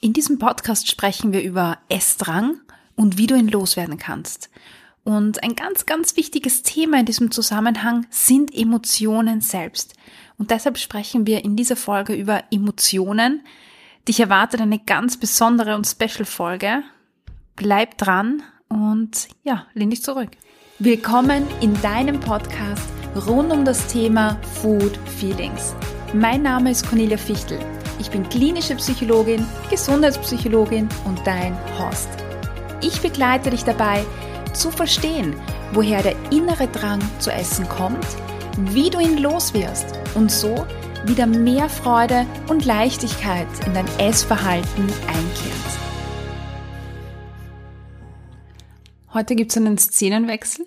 In diesem Podcast sprechen wir über Essdrang und wie du ihn loswerden kannst. Und ein ganz, ganz wichtiges Thema in diesem Zusammenhang sind Emotionen selbst. Und deshalb sprechen wir in dieser Folge über Emotionen. Dich erwartet eine ganz besondere und special Folge. Bleib dran und ja, lehn dich zurück. Willkommen in deinem Podcast rund um das Thema Food Feelings. Mein Name ist Cornelia Fichtel. Ich bin klinische Psychologin, Gesundheitspsychologin und dein Host. Ich begleite dich dabei, zu verstehen, woher der innere Drang zu essen kommt, wie du ihn loswirst und so wieder mehr Freude und Leichtigkeit in dein Essverhalten einkehrt. Heute gibt es einen Szenenwechsel.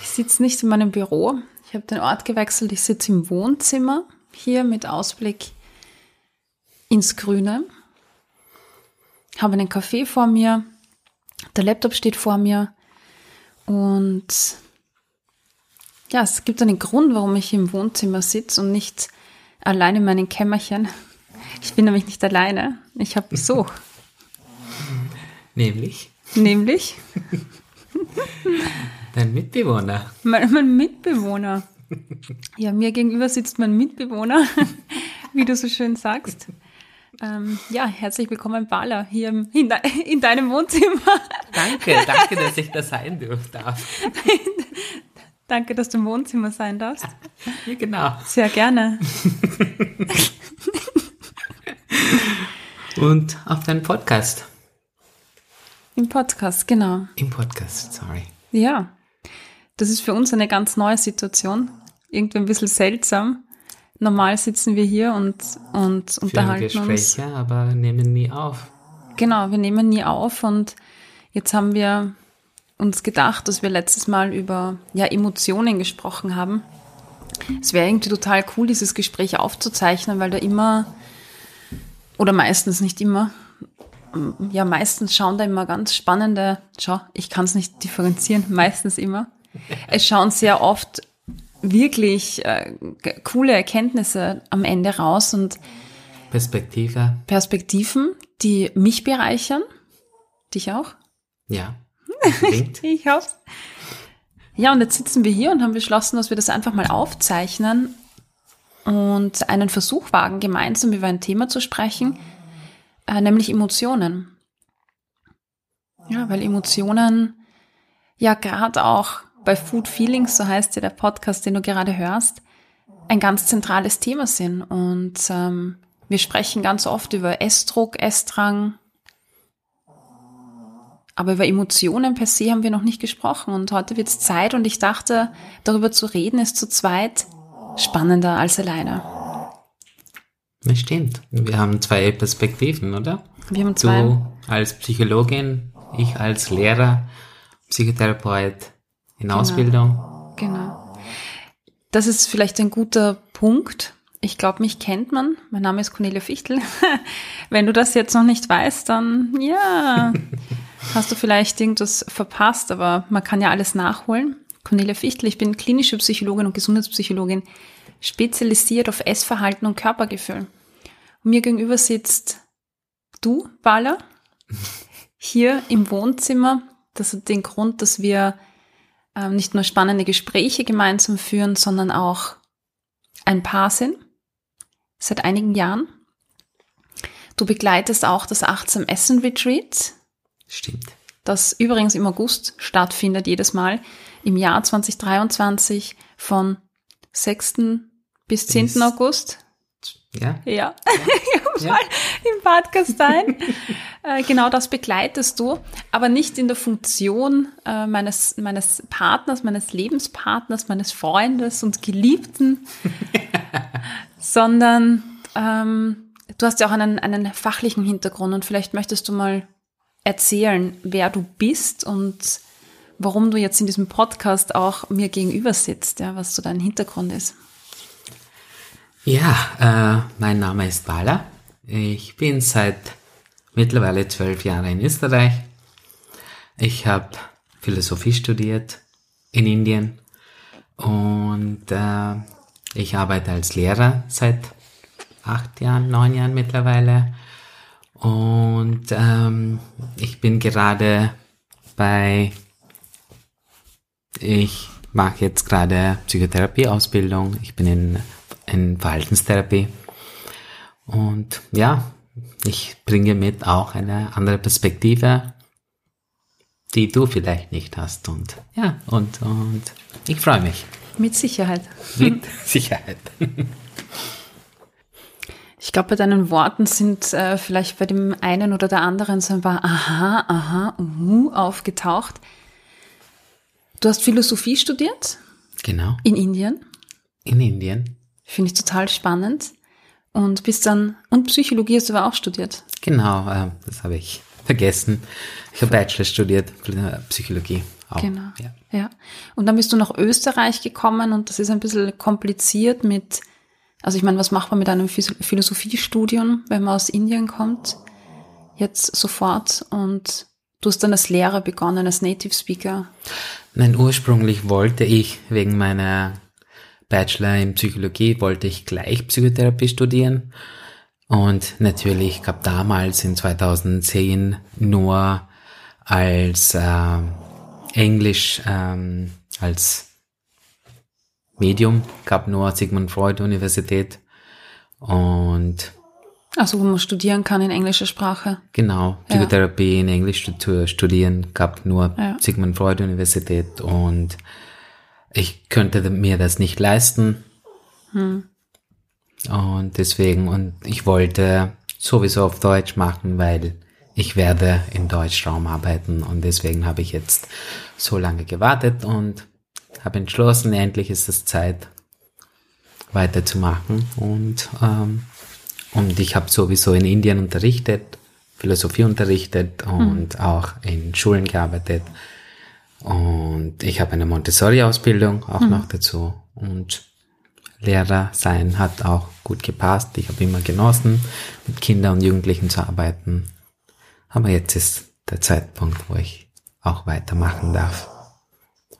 Ich sitze nicht in meinem Büro. Ich habe den Ort gewechselt. Ich sitze im Wohnzimmer hier mit Ausblick ins Grüne. Habe einen Kaffee vor mir. Der Laptop steht vor mir. Und ja, es gibt einen Grund, warum ich im Wohnzimmer sitze und nicht allein in meinem Kämmerchen. Ich bin nämlich nicht alleine. Ich habe Besuch. Nämlich? Nämlich? Dein Mitbewohner. Mein, mein, Mitbewohner. Ja, mir gegenüber sitzt mein Mitbewohner, wie du so schön sagst. Ähm, ja, herzlich willkommen, Bala, hier in, de in, deinem Wohnzimmer. Danke, danke, dass ich da sein darf. danke, dass du im Wohnzimmer sein darfst. Ja, genau. Sehr gerne. Und auf deinen Podcast. Im Podcast, genau. Im Podcast, sorry. Ja, das ist für uns eine ganz neue Situation. Irgendwie ein bisschen seltsam. Normal sitzen wir hier und, und Führen unterhalten Gespräche, uns. aber nehmen nie auf. Genau, wir nehmen nie auf und jetzt haben wir uns gedacht, dass wir letztes Mal über ja, Emotionen gesprochen haben. Es wäre irgendwie total cool, dieses Gespräch aufzuzeichnen, weil da immer, oder meistens nicht immer, ja, meistens schauen da immer ganz spannende, schau, ich kann es nicht differenzieren, meistens immer. Es schauen sehr oft wirklich äh, coole Erkenntnisse am Ende raus und Perspektive. Perspektiven, die mich bereichern. Dich auch? Ja. ich hoffe. Ja, und jetzt sitzen wir hier und haben beschlossen, dass wir das einfach mal aufzeichnen und einen Versuch wagen, gemeinsam über ein Thema zu sprechen, äh, nämlich Emotionen. Ja, weil Emotionen ja gerade auch bei Food Feelings, so heißt ja der Podcast, den du gerade hörst, ein ganz zentrales Thema sind. Und ähm, wir sprechen ganz oft über Essdruck, Essdrang, aber über Emotionen per se haben wir noch nicht gesprochen. Und heute wird es Zeit und ich dachte, darüber zu reden ist zu zweit spannender als alleine. Das stimmt. Wir haben zwei Perspektiven, oder? Wir haben zwei. Du als Psychologin, ich als Lehrer, Psychotherapeut in genau. Ausbildung. Genau. Das ist vielleicht ein guter Punkt. Ich glaube, mich kennt man. Mein Name ist Cornelia Fichtel. Wenn du das jetzt noch nicht weißt, dann ja, hast du vielleicht irgendwas verpasst, aber man kann ja alles nachholen. Cornelia Fichtel, ich bin klinische Psychologin und Gesundheitspsychologin, spezialisiert auf Essverhalten und Körpergefühl. Und mir gegenüber sitzt du, Bala, hier im Wohnzimmer. Das hat den Grund, dass wir ähm, nicht nur spannende Gespräche gemeinsam führen, sondern auch ein Paar sind, seit einigen Jahren. Du begleitest auch das Achtsam Essen Retreat. Stimmt. Das übrigens im August stattfindet, jedes Mal im Jahr 2023 von 6. bis 10. Bis August. Ja. Ja. ja. ja. im Podcast sein. Äh, genau das begleitest du, aber nicht in der Funktion äh, meines, meines Partners, meines Lebenspartners, meines Freundes und Geliebten, sondern ähm, du hast ja auch einen, einen fachlichen Hintergrund und vielleicht möchtest du mal erzählen, wer du bist und warum du jetzt in diesem Podcast auch mir gegenüber sitzt, ja, was so dein Hintergrund ist. Ja, äh, mein Name ist Bala. Ich bin seit mittlerweile zwölf Jahren in Österreich. Ich habe Philosophie studiert in Indien und äh, ich arbeite als Lehrer seit acht Jahren, neun Jahren mittlerweile Und ähm, ich bin gerade bei, ich mache jetzt gerade Psychotherapieausbildung. Ich bin in, in Verhaltenstherapie. Und ja, ich bringe mit auch eine andere Perspektive, die du vielleicht nicht hast. Und ja, und, und ich freue mich. Mit Sicherheit. Mit Sicherheit. Ich glaube, bei deinen Worten sind äh, vielleicht bei dem einen oder der anderen so ein paar Aha, Aha, uh, aufgetaucht. Du hast Philosophie studiert? Genau. In Indien? In Indien. Finde ich total spannend. Und bist dann, und Psychologie hast du aber auch studiert? Genau, äh, das habe ich vergessen. Ich habe Bachelor studiert, Psychologie. Auch. Genau. Ja. ja. Und dann bist du nach Österreich gekommen und das ist ein bisschen kompliziert mit, also ich meine, was macht man mit einem Philosophiestudium, wenn man aus Indien kommt? Jetzt sofort und du hast dann als Lehrer begonnen, als Native Speaker. Nein, ursprünglich wollte ich wegen meiner Bachelor in Psychologie, wollte ich gleich Psychotherapie studieren. Und natürlich gab damals in 2010 nur als äh, Englisch ähm, als Medium, gab nur Sigmund Freud Universität und also wo man studieren kann in englischer Sprache. Genau, Psychotherapie ja. in Englisch zu studieren, gab nur ja. Sigmund Freud Universität und ich könnte mir das nicht leisten. Hm. Und deswegen, und ich wollte sowieso auf Deutsch machen, weil ich werde im Deutschraum arbeiten und deswegen habe ich jetzt so lange gewartet und habe entschlossen, endlich ist es Zeit weiterzumachen und ähm, und ich habe sowieso in Indien unterrichtet, Philosophie unterrichtet und mhm. auch in Schulen gearbeitet und ich habe eine Montessori-Ausbildung auch mhm. noch dazu und Lehrer sein hat auch gut gepasst. Ich habe immer genossen, mit Kindern und Jugendlichen zu arbeiten. Aber jetzt ist der Zeitpunkt, wo ich auch weitermachen darf.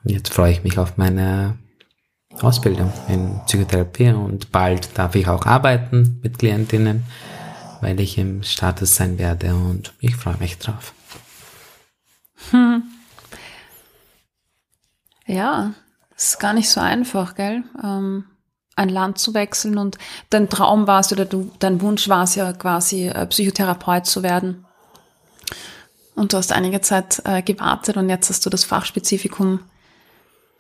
Und jetzt freue ich mich auf meine Ausbildung in Psychotherapie und bald darf ich auch arbeiten mit Klientinnen, weil ich im Status sein werde und ich freue mich drauf. Hm. Ja, ist gar nicht so einfach, gell? Ähm, ein Land zu wechseln und dein Traum war es oder du, dein Wunsch war es ja quasi äh, Psychotherapeut zu werden. Und du hast einige Zeit äh, gewartet und jetzt hast du das Fachspezifikum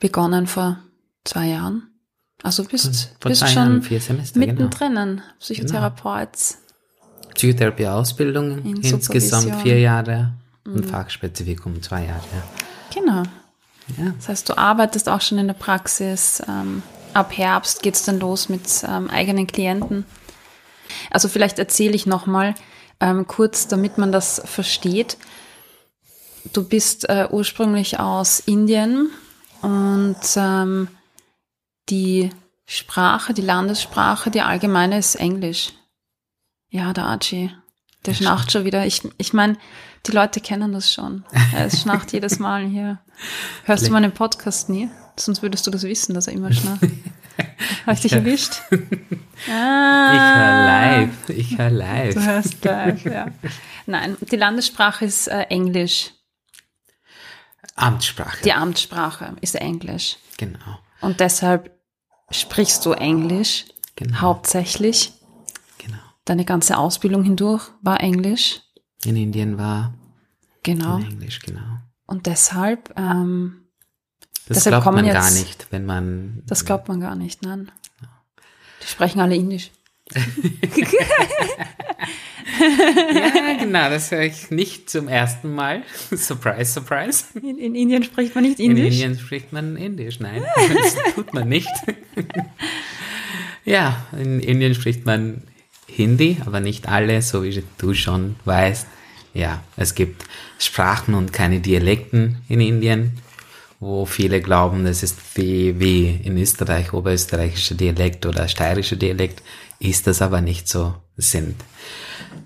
begonnen vor zwei Jahren. Also bist, vor bist schon Semester, mittendrin, genau. Psychotherapeut. Genau. Psychotherapieausbildung insgesamt vier Jahre und mhm. Fachspezifikum zwei Jahre. Genau. Ja. Das heißt, du arbeitest auch schon in der Praxis. Ähm, ab Herbst geht es dann los mit ähm, eigenen Klienten. Also vielleicht erzähle ich nochmal ähm, kurz, damit man das versteht. Du bist äh, ursprünglich aus Indien und die Sprache, die Landessprache, die allgemeine ist Englisch. Ja, der Archie, der schnarcht schon wieder. Ich, ich meine, die Leute kennen das schon. Er schnarcht jedes Mal hier. Hörst du meinen Podcast nie? Sonst würdest du das wissen, dass er immer schnarcht. Habe ich dich erwischt? Ah, ich höre live. Ich höre live. Du hörst live, ja. Nein, die Landessprache ist äh, Englisch. Amtssprache. Die Amtssprache ist Englisch. Genau. Und deshalb sprichst du Englisch genau. hauptsächlich. Deine ganze Ausbildung hindurch war Englisch. In Indien war genau. Englisch, genau. Und deshalb, ähm, das deshalb glaubt man jetzt, gar nicht, wenn man. Das glaubt man gar nicht, nein. Die sprechen alle Indisch. ja, genau, das höre ich nicht zum ersten Mal. Surprise, surprise. In, in, Indien spricht man nicht Indisch? In Indien spricht man Indisch, nein, das tut man nicht. ja, in Indien spricht man Hindi, aber nicht alle, so wie du schon weißt. Ja, es gibt Sprachen und keine Dialekten in Indien, wo viele glauben, das ist wie, wie in Österreich, oberösterreichischer Dialekt oder steirischer Dialekt, ist das aber nicht so. Sind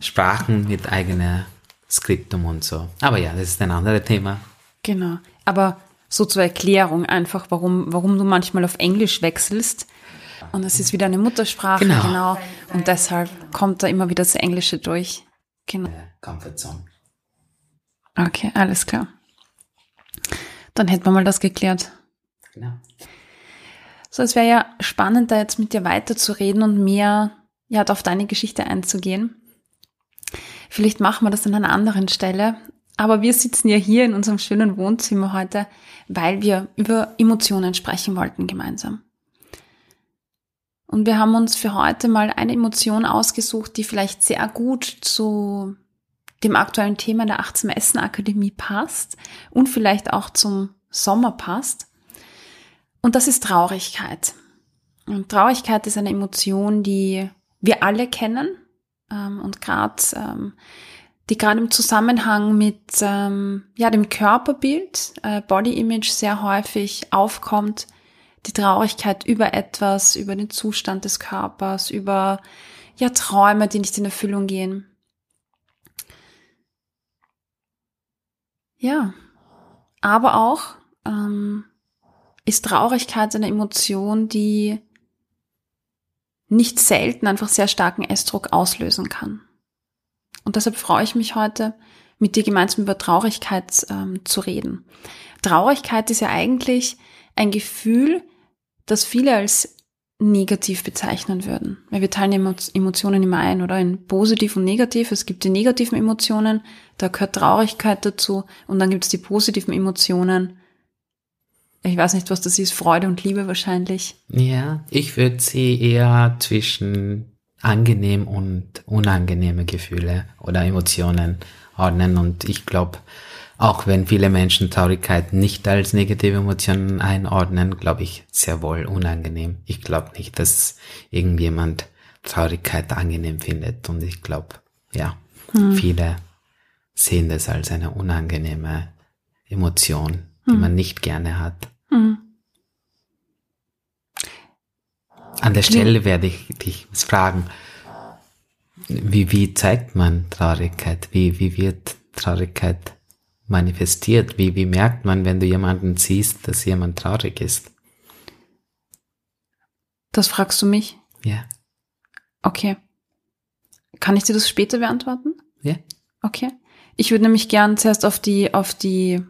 Sprachen mit eigener Skriptum und so. Aber ja, das ist ein anderes Thema. Genau. Aber so zur Erklärung einfach, warum, warum du manchmal auf Englisch wechselst. Und es ist wieder eine Muttersprache, genau. genau. Und deshalb kommt da immer wieder das Englische durch. Genau. Comfortzone. Okay, alles klar. Dann hätten wir mal das geklärt. Genau. So, es wäre ja spannend, da jetzt mit dir weiterzureden und mehr ja, auf deine Geschichte einzugehen. Vielleicht machen wir das an einer anderen Stelle. Aber wir sitzen ja hier in unserem schönen Wohnzimmer heute, weil wir über Emotionen sprechen wollten gemeinsam. Und wir haben uns für heute mal eine Emotion ausgesucht, die vielleicht sehr gut zu dem aktuellen Thema der Achtsam Essen Akademie passt und vielleicht auch zum Sommer passt. Und das ist Traurigkeit. Und Traurigkeit ist eine Emotion, die wir alle kennen ähm, und gerade ähm, die gerade im Zusammenhang mit ähm, ja dem Körperbild, äh, Body Image sehr häufig aufkommt. Die Traurigkeit über etwas, über den Zustand des Körpers, über ja Träume, die nicht in Erfüllung gehen. Ja, aber auch ähm, ist Traurigkeit eine Emotion, die nicht selten einfach sehr starken Essdruck auslösen kann. Und deshalb freue ich mich heute, mit dir gemeinsam über Traurigkeit ähm, zu reden. Traurigkeit ist ja eigentlich ein Gefühl, das viele als negativ bezeichnen würden. Weil wir teilen Emotionen immer ein, oder in positiv und negativ. Es gibt die negativen Emotionen, da gehört Traurigkeit dazu. Und dann gibt es die positiven Emotionen. Ich weiß nicht, was das ist, Freude und Liebe wahrscheinlich. Ja, ich würde sie eher zwischen angenehm und unangenehme Gefühle oder Emotionen ordnen. Und ich glaube, auch wenn viele Menschen Traurigkeit nicht als negative Emotionen einordnen, glaube ich sehr wohl unangenehm. Ich glaube nicht, dass irgendjemand Traurigkeit angenehm findet. Und ich glaube, ja, hm. viele sehen das als eine unangenehme Emotion, die hm. man nicht gerne hat. Hm. An der Stelle werde ich dich fragen, wie, wie zeigt man Traurigkeit? Wie, wie wird Traurigkeit manifestiert? Wie, wie merkt man, wenn du jemanden siehst, dass jemand traurig ist? Das fragst du mich? Ja. Okay. Kann ich dir das später beantworten? Ja. Okay. Ich würde nämlich gern zuerst auf die, auf die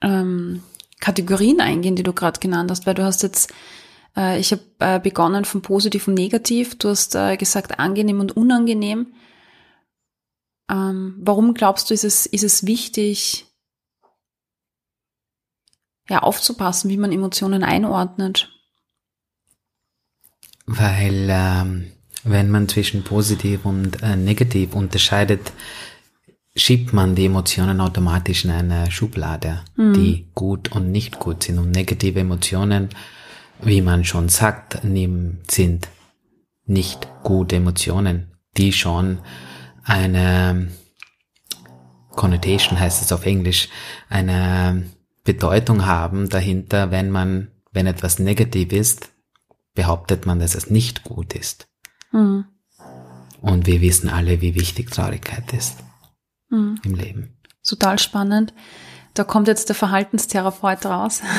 ähm, Kategorien eingehen, die du gerade genannt hast, weil du hast jetzt äh, ich habe äh, begonnen von positiv und negativ. Du hast äh, gesagt angenehm und unangenehm. Ähm, warum glaubst du, ist es, ist es wichtig, ja, aufzupassen, wie man Emotionen einordnet? Weil ähm, wenn man zwischen positiv und äh, negativ unterscheidet, schiebt man die Emotionen automatisch in eine Schublade, mhm. die gut und nicht gut sind. Und negative Emotionen wie man schon sagt, sind nicht gute Emotionen, die schon eine Connotation heißt es auf Englisch, eine Bedeutung haben dahinter, wenn man, wenn etwas negativ ist, behauptet man, dass es nicht gut ist. Mhm. Und wir wissen alle, wie wichtig Traurigkeit ist mhm. im Leben. Total spannend. Da kommt jetzt der Verhaltenstherapeut raus.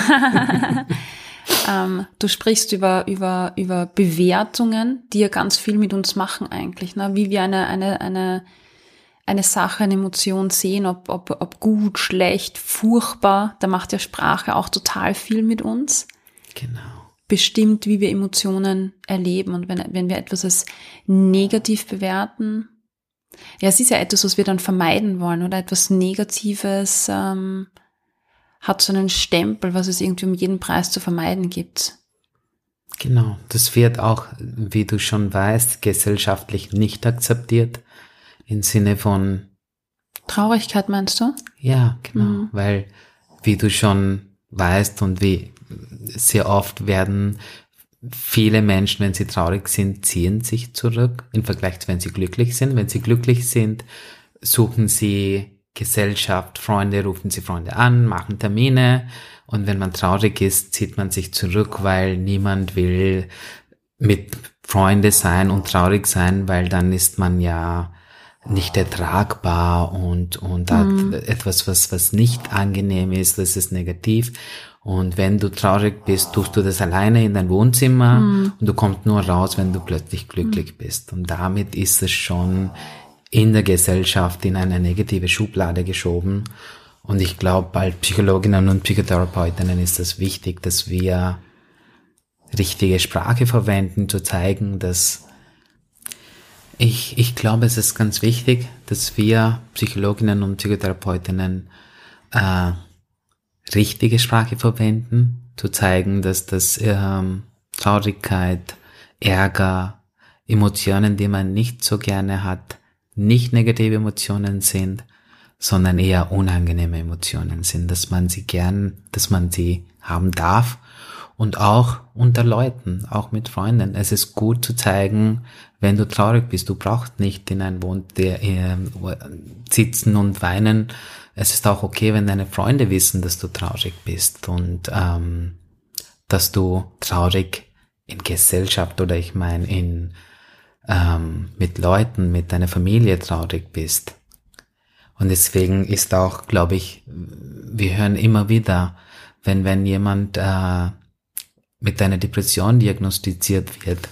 Ähm, du sprichst über, über, über Bewertungen, die ja ganz viel mit uns machen eigentlich, ne? wie wir eine, eine, eine, eine Sache, eine Emotion sehen, ob, ob, ob gut, schlecht, furchtbar, da macht ja Sprache auch total viel mit uns. Genau. Bestimmt, wie wir Emotionen erleben. Und wenn, wenn wir etwas als negativ bewerten, ja, es ist ja etwas, was wir dann vermeiden wollen oder etwas Negatives, ähm, hat so einen Stempel, was es irgendwie um jeden Preis zu vermeiden gibt. Genau, das wird auch, wie du schon weißt, gesellschaftlich nicht akzeptiert im Sinne von Traurigkeit meinst du? Ja, genau, mhm. weil wie du schon weißt und wie sehr oft werden viele Menschen, wenn sie traurig sind, ziehen sich zurück im Vergleich zu wenn sie glücklich sind. Wenn sie glücklich sind, suchen sie Gesellschaft, Freunde rufen sie Freunde an, machen Termine und wenn man traurig ist, zieht man sich zurück, weil niemand will mit Freunde sein und traurig sein, weil dann ist man ja nicht ertragbar und, und mhm. hat etwas, was, was nicht angenehm ist, das ist negativ. Und wenn du traurig bist, tust du das alleine in dein Wohnzimmer mhm. und du kommst nur raus, wenn du plötzlich glücklich mhm. bist. Und damit ist es schon in der Gesellschaft in eine negative Schublade geschoben. Und ich glaube, bei Psychologinnen und Psychotherapeutinnen ist es wichtig, dass wir richtige Sprache verwenden, zu zeigen, dass ich, ich glaube, es ist ganz wichtig, dass wir Psychologinnen und Psychotherapeutinnen äh, richtige Sprache verwenden, zu zeigen, dass das ähm, Traurigkeit, Ärger, Emotionen, die man nicht so gerne hat, nicht negative Emotionen sind, sondern eher unangenehme Emotionen sind, dass man sie gern, dass man sie haben darf und auch unter Leuten, auch mit Freunden. Es ist gut zu zeigen, wenn du traurig bist. Du brauchst nicht in ein Wohnzimmer äh, sitzen und weinen. Es ist auch okay, wenn deine Freunde wissen, dass du traurig bist und ähm, dass du traurig in Gesellschaft oder ich meine in ähm, mit Leuten, mit deiner Familie traurig bist. Und deswegen ist auch, glaube ich, wir hören immer wieder, wenn wenn jemand äh, mit einer Depression diagnostiziert wird,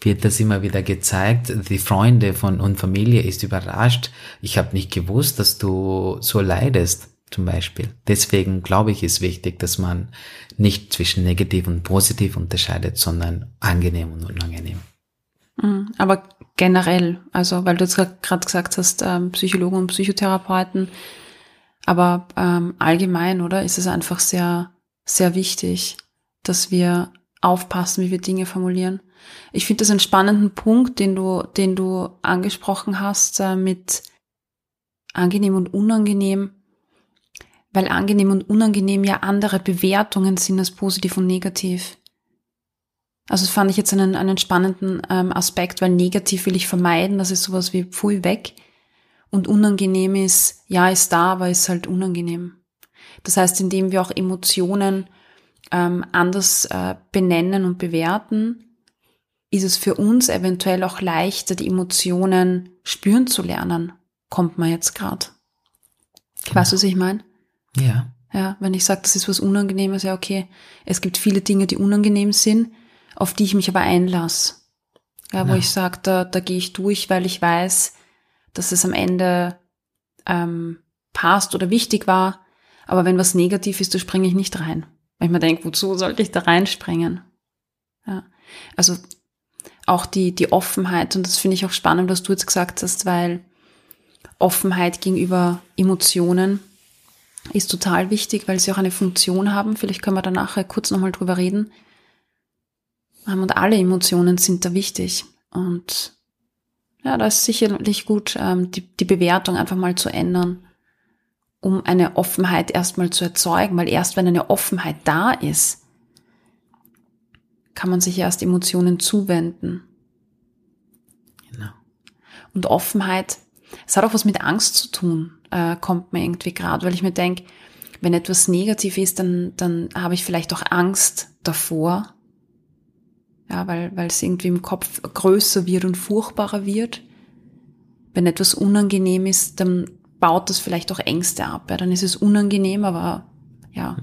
wird das immer wieder gezeigt. Die Freunde von und Familie ist überrascht. Ich habe nicht gewusst, dass du so leidest, zum Beispiel. Deswegen glaube ich, ist wichtig, dass man nicht zwischen negativ und positiv unterscheidet, sondern angenehm und unangenehm. Mhm. Aber generell, also weil du jetzt gerade gesagt hast, ähm, Psychologen und Psychotherapeuten, aber ähm, allgemein, oder, ist es einfach sehr, sehr wichtig, dass wir aufpassen, wie wir Dinge formulieren. Ich finde das einen spannenden Punkt, den du, den du angesprochen hast äh, mit angenehm und unangenehm, weil angenehm und unangenehm ja andere Bewertungen sind als positiv und negativ. Also das fand ich jetzt einen, einen spannenden ähm, Aspekt, weil negativ will ich vermeiden, das ist sowas wie pfui weg. Und unangenehm ist, ja, ist da, aber ist halt unangenehm. Das heißt, indem wir auch Emotionen ähm, anders äh, benennen und bewerten, ist es für uns eventuell auch leichter, die Emotionen spüren zu lernen. Kommt man jetzt gerade. Genau. Weißt du, was ich meine? Ja. Ja, wenn ich sage, das ist was Unangenehmes, ja, okay. Es gibt viele Dinge, die unangenehm sind, auf die ich mich aber einlasse. Ja, wo ja. ich sage, da, da gehe ich durch, weil ich weiß, dass es am Ende ähm, passt oder wichtig war. Aber wenn was negativ ist, da springe ich nicht rein. Weil ich mir denke, wozu sollte ich da reinspringen? Ja. Also auch die, die Offenheit, und das finde ich auch spannend, was du jetzt gesagt hast, weil Offenheit gegenüber Emotionen ist total wichtig, weil sie auch eine Funktion haben. Vielleicht können wir da nachher kurz nochmal drüber reden. Ähm, und alle Emotionen sind da wichtig. Und ja, da ist sicherlich gut, ähm, die, die Bewertung einfach mal zu ändern um eine Offenheit erstmal zu erzeugen, weil erst wenn eine Offenheit da ist, kann man sich erst Emotionen zuwenden. Genau. Und Offenheit, es hat auch was mit Angst zu tun, äh, kommt mir irgendwie gerade, weil ich mir denke, wenn etwas negativ ist, dann, dann habe ich vielleicht auch Angst davor, ja, weil, weil es irgendwie im Kopf größer wird und furchtbarer wird. Wenn etwas unangenehm ist, dann baut das vielleicht auch Ängste ab. Ja, dann ist es unangenehm, aber ja.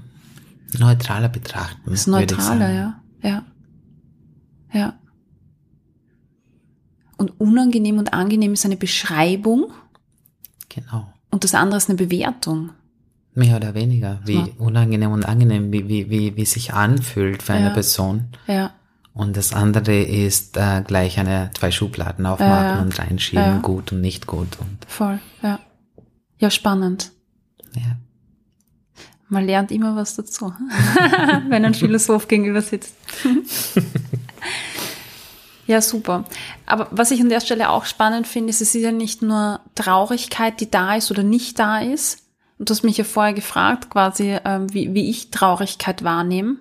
Neutraler betrachten. Das ist neutraler, ja. Ja. Ja. Und unangenehm und angenehm ist eine Beschreibung. Genau. Und das andere ist eine Bewertung. Mehr oder weniger. Wie ja. unangenehm und angenehm, wie, wie, wie, wie sich anfühlt für eine Person. Ja. Und das andere ist äh, gleich eine zwei Schubladen aufmachen ja. und reinschieben, ja. gut und nicht gut. Und Voll, ja. Ja, spannend. Ja. Man lernt immer was dazu, wenn ein Philosoph gegenüber sitzt. ja, super. Aber was ich an der Stelle auch spannend finde, ist, es ist ja nicht nur Traurigkeit, die da ist oder nicht da ist. Und du hast mich ja vorher gefragt, quasi, ähm, wie, wie ich Traurigkeit wahrnehme.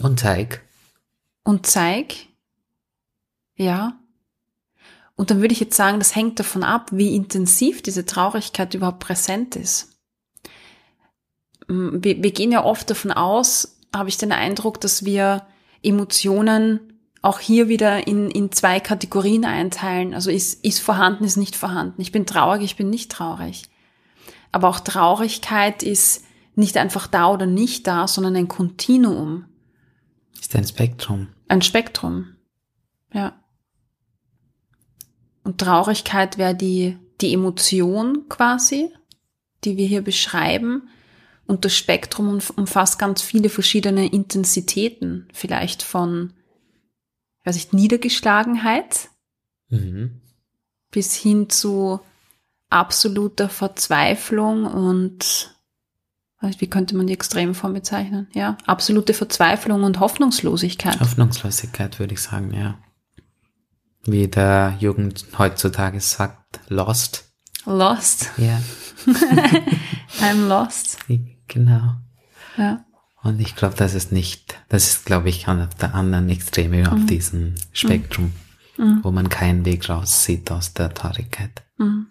Und zeig. Und zeig. Ja. Und dann würde ich jetzt sagen, das hängt davon ab, wie intensiv diese Traurigkeit überhaupt präsent ist. Mm, wir, wir gehen ja oft davon aus, habe ich den Eindruck, dass wir Emotionen auch hier wieder in, in zwei Kategorien einteilen. Also ist, ist vorhanden, ist nicht vorhanden. Ich bin traurig, ich bin nicht traurig. Aber auch Traurigkeit ist nicht einfach da oder nicht da, sondern ein Kontinuum. Ist ein Spektrum. Ein Spektrum. Ja. Und Traurigkeit wäre die, die Emotion quasi, die wir hier beschreiben. Und das Spektrum umfasst ganz viele verschiedene Intensitäten, vielleicht von, weiß ich, Niedergeschlagenheit mhm. bis hin zu absoluter Verzweiflung und wie könnte man die Extremform bezeichnen? Ja, absolute Verzweiflung und Hoffnungslosigkeit. Hoffnungslosigkeit würde ich sagen, ja. Wie der Jugend heutzutage sagt, lost. Lost. Ja. I'm lost. Genau. Ja. Und ich glaube, das ist nicht, das ist, glaube ich, an der anderen Extreme mhm. auf diesem Spektrum, mhm. wo man keinen Weg raus sieht aus der Traurigkeit. Mhm.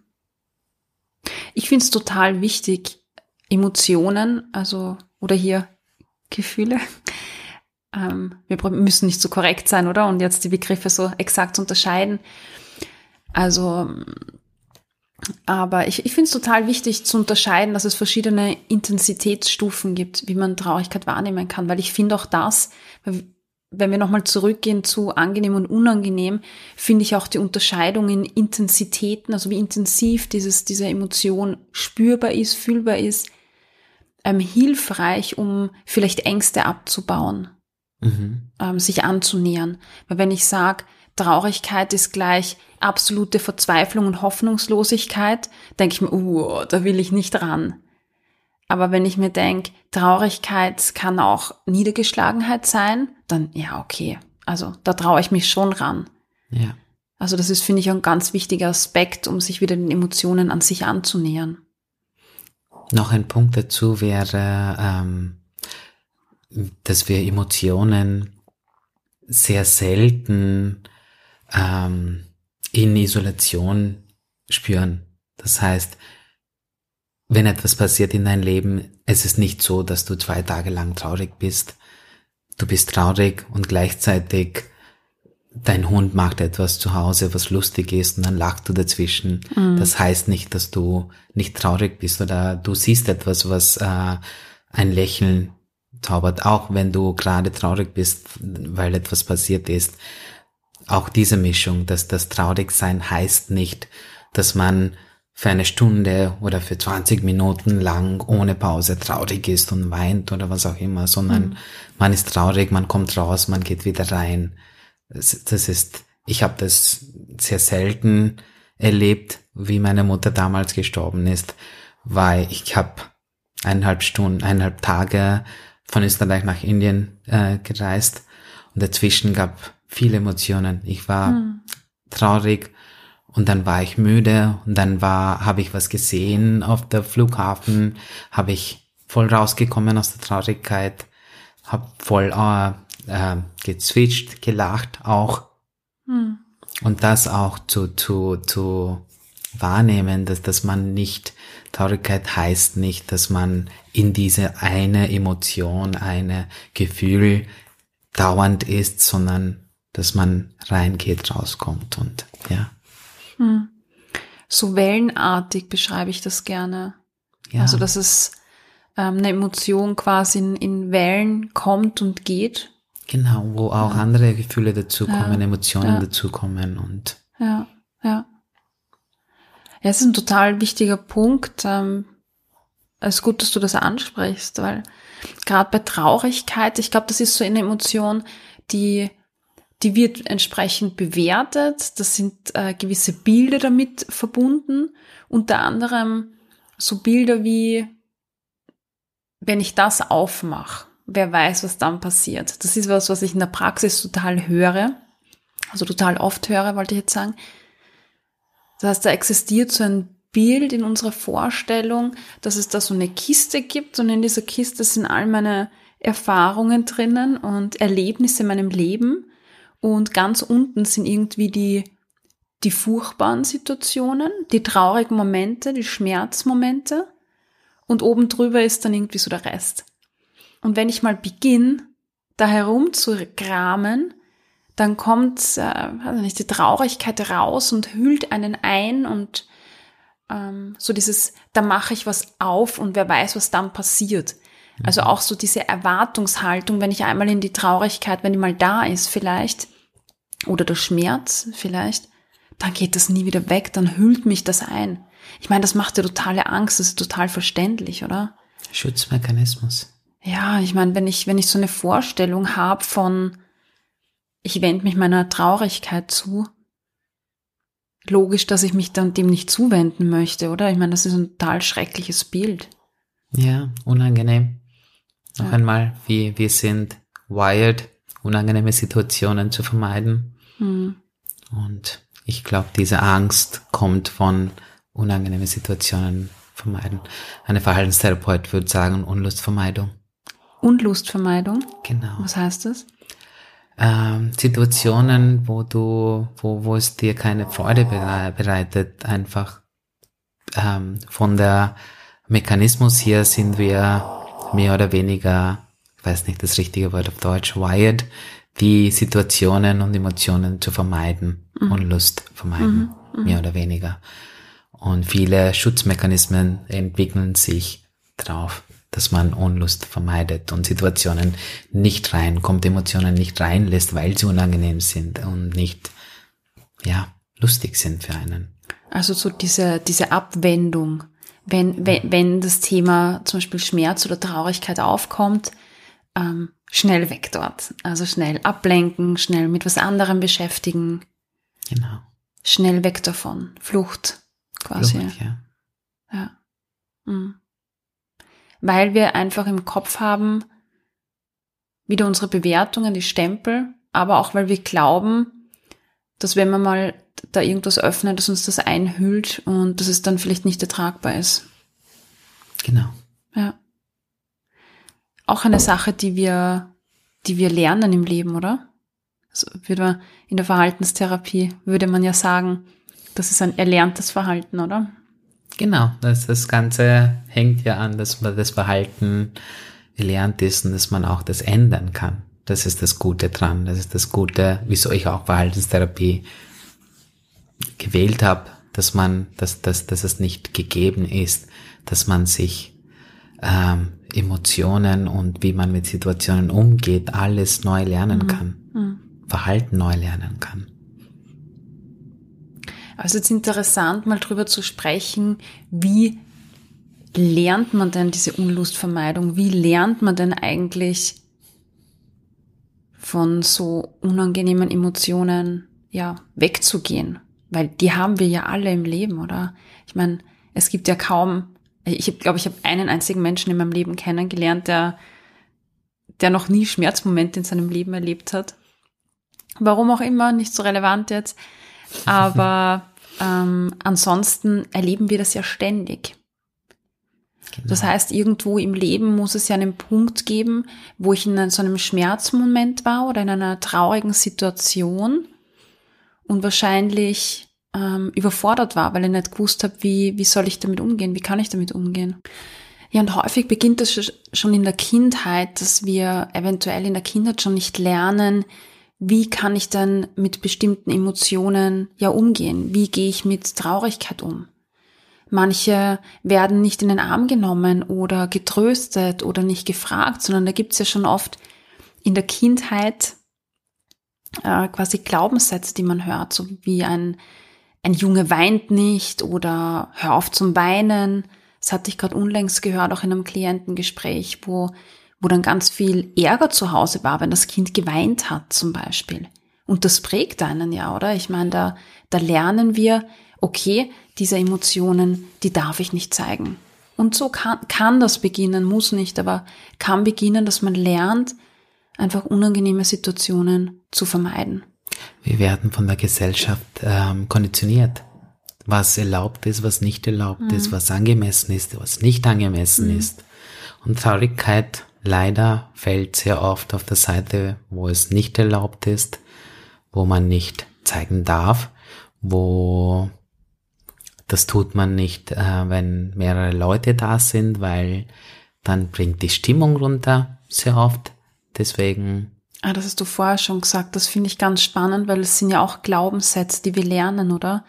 Ich finde es total wichtig, Emotionen, also, oder hier Gefühle. Ähm, wir müssen nicht so korrekt sein, oder? Und jetzt die Begriffe so exakt unterscheiden. Also, aber ich, ich finde es total wichtig zu unterscheiden, dass es verschiedene Intensitätsstufen gibt, wie man Traurigkeit wahrnehmen kann, weil ich finde auch das, wenn wir nochmal zurückgehen zu angenehm und unangenehm, finde ich auch die Unterscheidung in Intensitäten, also wie intensiv dieses, diese Emotion spürbar ist, fühlbar ist, ähm, hilfreich, um vielleicht Ängste abzubauen, mhm. ähm, sich anzunähern. Weil wenn ich sage, Traurigkeit ist gleich absolute Verzweiflung und Hoffnungslosigkeit, denke ich mir, uh, da will ich nicht ran. Aber wenn ich mir denke, Traurigkeit kann auch Niedergeschlagenheit sein, dann ja, okay. Also da traue ich mich schon ran. Ja. Also das ist, finde ich, ein ganz wichtiger Aspekt, um sich wieder den Emotionen an sich anzunähern. Noch ein Punkt dazu wäre, ähm, dass wir Emotionen sehr selten ähm, in Isolation spüren. Das heißt, wenn etwas passiert in deinem Leben, es ist nicht so, dass du zwei Tage lang traurig bist. Du bist traurig und gleichzeitig dein Hund macht etwas zu Hause, was lustig ist und dann lachst du dazwischen. Mhm. Das heißt nicht, dass du nicht traurig bist oder du siehst etwas, was äh, ein Lächeln zaubert, auch wenn du gerade traurig bist, weil etwas passiert ist. Auch diese Mischung, dass das Traurigsein heißt nicht, dass man für eine Stunde oder für 20 Minuten lang ohne Pause traurig ist und weint oder was auch immer, sondern mhm. man ist traurig, man kommt raus, man geht wieder rein. Das, das ist, ich habe das sehr selten erlebt, wie meine Mutter damals gestorben ist, weil ich habe eineinhalb Stunden, eineinhalb Tage von Österreich nach Indien äh, gereist und dazwischen gab viele Emotionen. Ich war mhm. traurig, und dann war ich müde und dann war, habe ich was gesehen auf der Flughafen, habe ich voll rausgekommen aus der Traurigkeit, habe voll äh, äh, gezwitscht, gelacht auch. Hm. Und das auch zu, zu, zu wahrnehmen, dass, dass man nicht, Traurigkeit heißt nicht, dass man in diese eine Emotion, eine Gefühl dauernd ist, sondern dass man reingeht, rauskommt und ja. Hm. So wellenartig beschreibe ich das gerne. Ja. Also, dass es ähm, eine Emotion quasi in, in Wellen kommt und geht. Genau, wo auch ja. andere Gefühle dazukommen, ja. Emotionen ja. dazukommen und. Ja, ja. Ja, es ist ein total wichtiger Punkt. Ähm, es ist gut, dass du das ansprichst, weil gerade bei Traurigkeit, ich glaube, das ist so eine Emotion, die die wird entsprechend bewertet. Das sind äh, gewisse Bilder damit verbunden. Unter anderem so Bilder wie, wenn ich das aufmache, wer weiß, was dann passiert. Das ist was, was ich in der Praxis total höre. Also total oft höre, wollte ich jetzt sagen. Das heißt, da existiert so ein Bild in unserer Vorstellung, dass es da so eine Kiste gibt und in dieser Kiste sind all meine Erfahrungen drinnen und Erlebnisse in meinem Leben. Und ganz unten sind irgendwie die, die furchtbaren Situationen, die traurigen Momente, die Schmerzmomente. Und oben drüber ist dann irgendwie so der Rest. Und wenn ich mal beginne, da herumzukramen, dann kommt äh, also nicht die Traurigkeit raus und hüllt einen ein und ähm, so dieses, da mache ich was auf und wer weiß, was dann passiert. Also mhm. auch so diese Erwartungshaltung, wenn ich einmal in die Traurigkeit, wenn die mal da ist vielleicht, oder der Schmerz vielleicht, dann geht das nie wieder weg, dann hüllt mich das ein. Ich meine, das macht ja totale Angst, das ist total verständlich, oder? Schutzmechanismus. Ja, ich meine, wenn ich, wenn ich so eine Vorstellung habe von, ich wende mich meiner Traurigkeit zu, logisch, dass ich mich dann dem nicht zuwenden möchte, oder? Ich meine, das ist ein total schreckliches Bild. Ja, unangenehm. Noch Ja. einmal, wir, wir sind wired, unangenehme Situationen zu vermeiden. Hm. Und ich glaube, diese Angst kommt von unangenehme Situationen vermeiden. Eine Verhaltenstherapeut würde sagen, Unlustvermeidung. Und Lustvermeidung, Genau. was heißt das? Ähm, Situationen, wo du, wo, wo es dir keine Freude bere- bereitet, einfach ähm, von der Mechanismus her sind wir mehr oder weniger, ich weiß nicht das richtige Wort auf Deutsch, wired, die Situationen und Emotionen zu vermeiden und Lust vermeiden, mehr oder weniger. Und viele Schutzmechanismen entwickeln sich drauf, dass man Unlust vermeidet und Situationen nicht reinkommt, Emotionen nicht reinlässt, weil sie unangenehm sind und nicht, ja, lustig sind für einen. Also so diese, diese Abwendung, wenn, wenn, wenn das Thema zum Beispiel Schmerz oder Traurigkeit aufkommt, ähm, schnell weg dort. Also schnell ablenken, schnell mit was anderem beschäftigen, Genau. schnell weg davon. Flucht quasi. Flucht, ja. Ja. Mhm. Weil wir einfach im Kopf haben, wieder unsere Bewertungen, die Stempel, aber auch weil wir glauben, dass wenn wir mal da irgendwas öffnen, dass uns das einhüllt und dass es dann vielleicht nicht ertragbar ist. Genau. Ja. Auch eine Sache, die wir, die wir lernen im Leben, oder? Also würde man in der Verhaltenstherapie würde man ja sagen, das ist ein erlerntes Verhalten, oder? Genau, das, das Ganze hängt ja an, dass man das Verhalten gelernt ist und dass man auch das ändern kann. Das ist das Gute dran. Das ist das Gute, wieso ich auch Verhaltenstherapie gewählt habe, dass man, dass, dass, dass es nicht gegeben ist, dass man sich ähm, Emotionen und wie man mit Situationen umgeht, alles neu lernen kann. Verhalten neu lernen kann. Also jetzt interessant, mal drüber zu sprechen, wie lernt man denn diese Unlustvermeidung? Wie lernt man denn eigentlich von so unangenehmen Emotionen ja wegzugehen? Weil die haben wir ja alle im Leben, oder? Ich meine, es gibt ja kaum, ich glaube, glaub, ich habe einen einzigen Menschen in meinem Leben kennengelernt, der, der noch nie Schmerzmomente in seinem Leben erlebt hat. Warum auch immer, nicht so relevant jetzt. Aber ähm, ansonsten erleben wir das ja ständig. Das heißt, irgendwo im Leben muss es ja einen Punkt geben, wo ich in so einem Schmerzmoment war oder in einer traurigen Situation und wahrscheinlich ähm, überfordert war, weil ich nicht gewusst habe, wie, wie soll ich damit umgehen, wie kann ich damit umgehen. Ja, und häufig beginnt das schon in der Kindheit, dass wir eventuell in der Kindheit schon nicht lernen, wie kann ich denn mit bestimmten Emotionen ja umgehen? Wie gehe ich mit Traurigkeit um? Manche werden nicht in den Arm genommen oder getröstet oder nicht gefragt, sondern da gibt's ja schon oft in der Kindheit äh, quasi Glaubenssätze, die man hört, so wie ein, ein Junge weint nicht oder hör auf zum Weinen. Das hatte ich gerade unlängst gehört, auch in einem Klientengespräch, wo wo dann ganz viel Ärger zu Hause war, wenn das Kind geweint hat zum Beispiel. Und das prägt einen ja, oder? Ich meine, da, da lernen wir, okay, diese Emotionen, die darf ich nicht zeigen. Und so kann, kann das beginnen, muss nicht, aber kann beginnen, dass man lernt, einfach unangenehme Situationen zu vermeiden. Wir werden von der Gesellschaft ähm, konditioniert. Was erlaubt ist, was nicht erlaubt mhm. ist, was angemessen ist, was nicht angemessen mhm. ist. Und Traurigkeit leider fällt sehr oft auf der Seite, wo es nicht erlaubt ist, wo man nicht zeigen darf, wo das tut man nicht, äh, wenn mehrere Leute da sind, weil dann bringt die Stimmung runter, sehr oft. Deswegen. Ah, das hast du vorher schon gesagt. Das finde ich ganz spannend, weil es sind ja auch Glaubenssätze, die wir lernen, oder?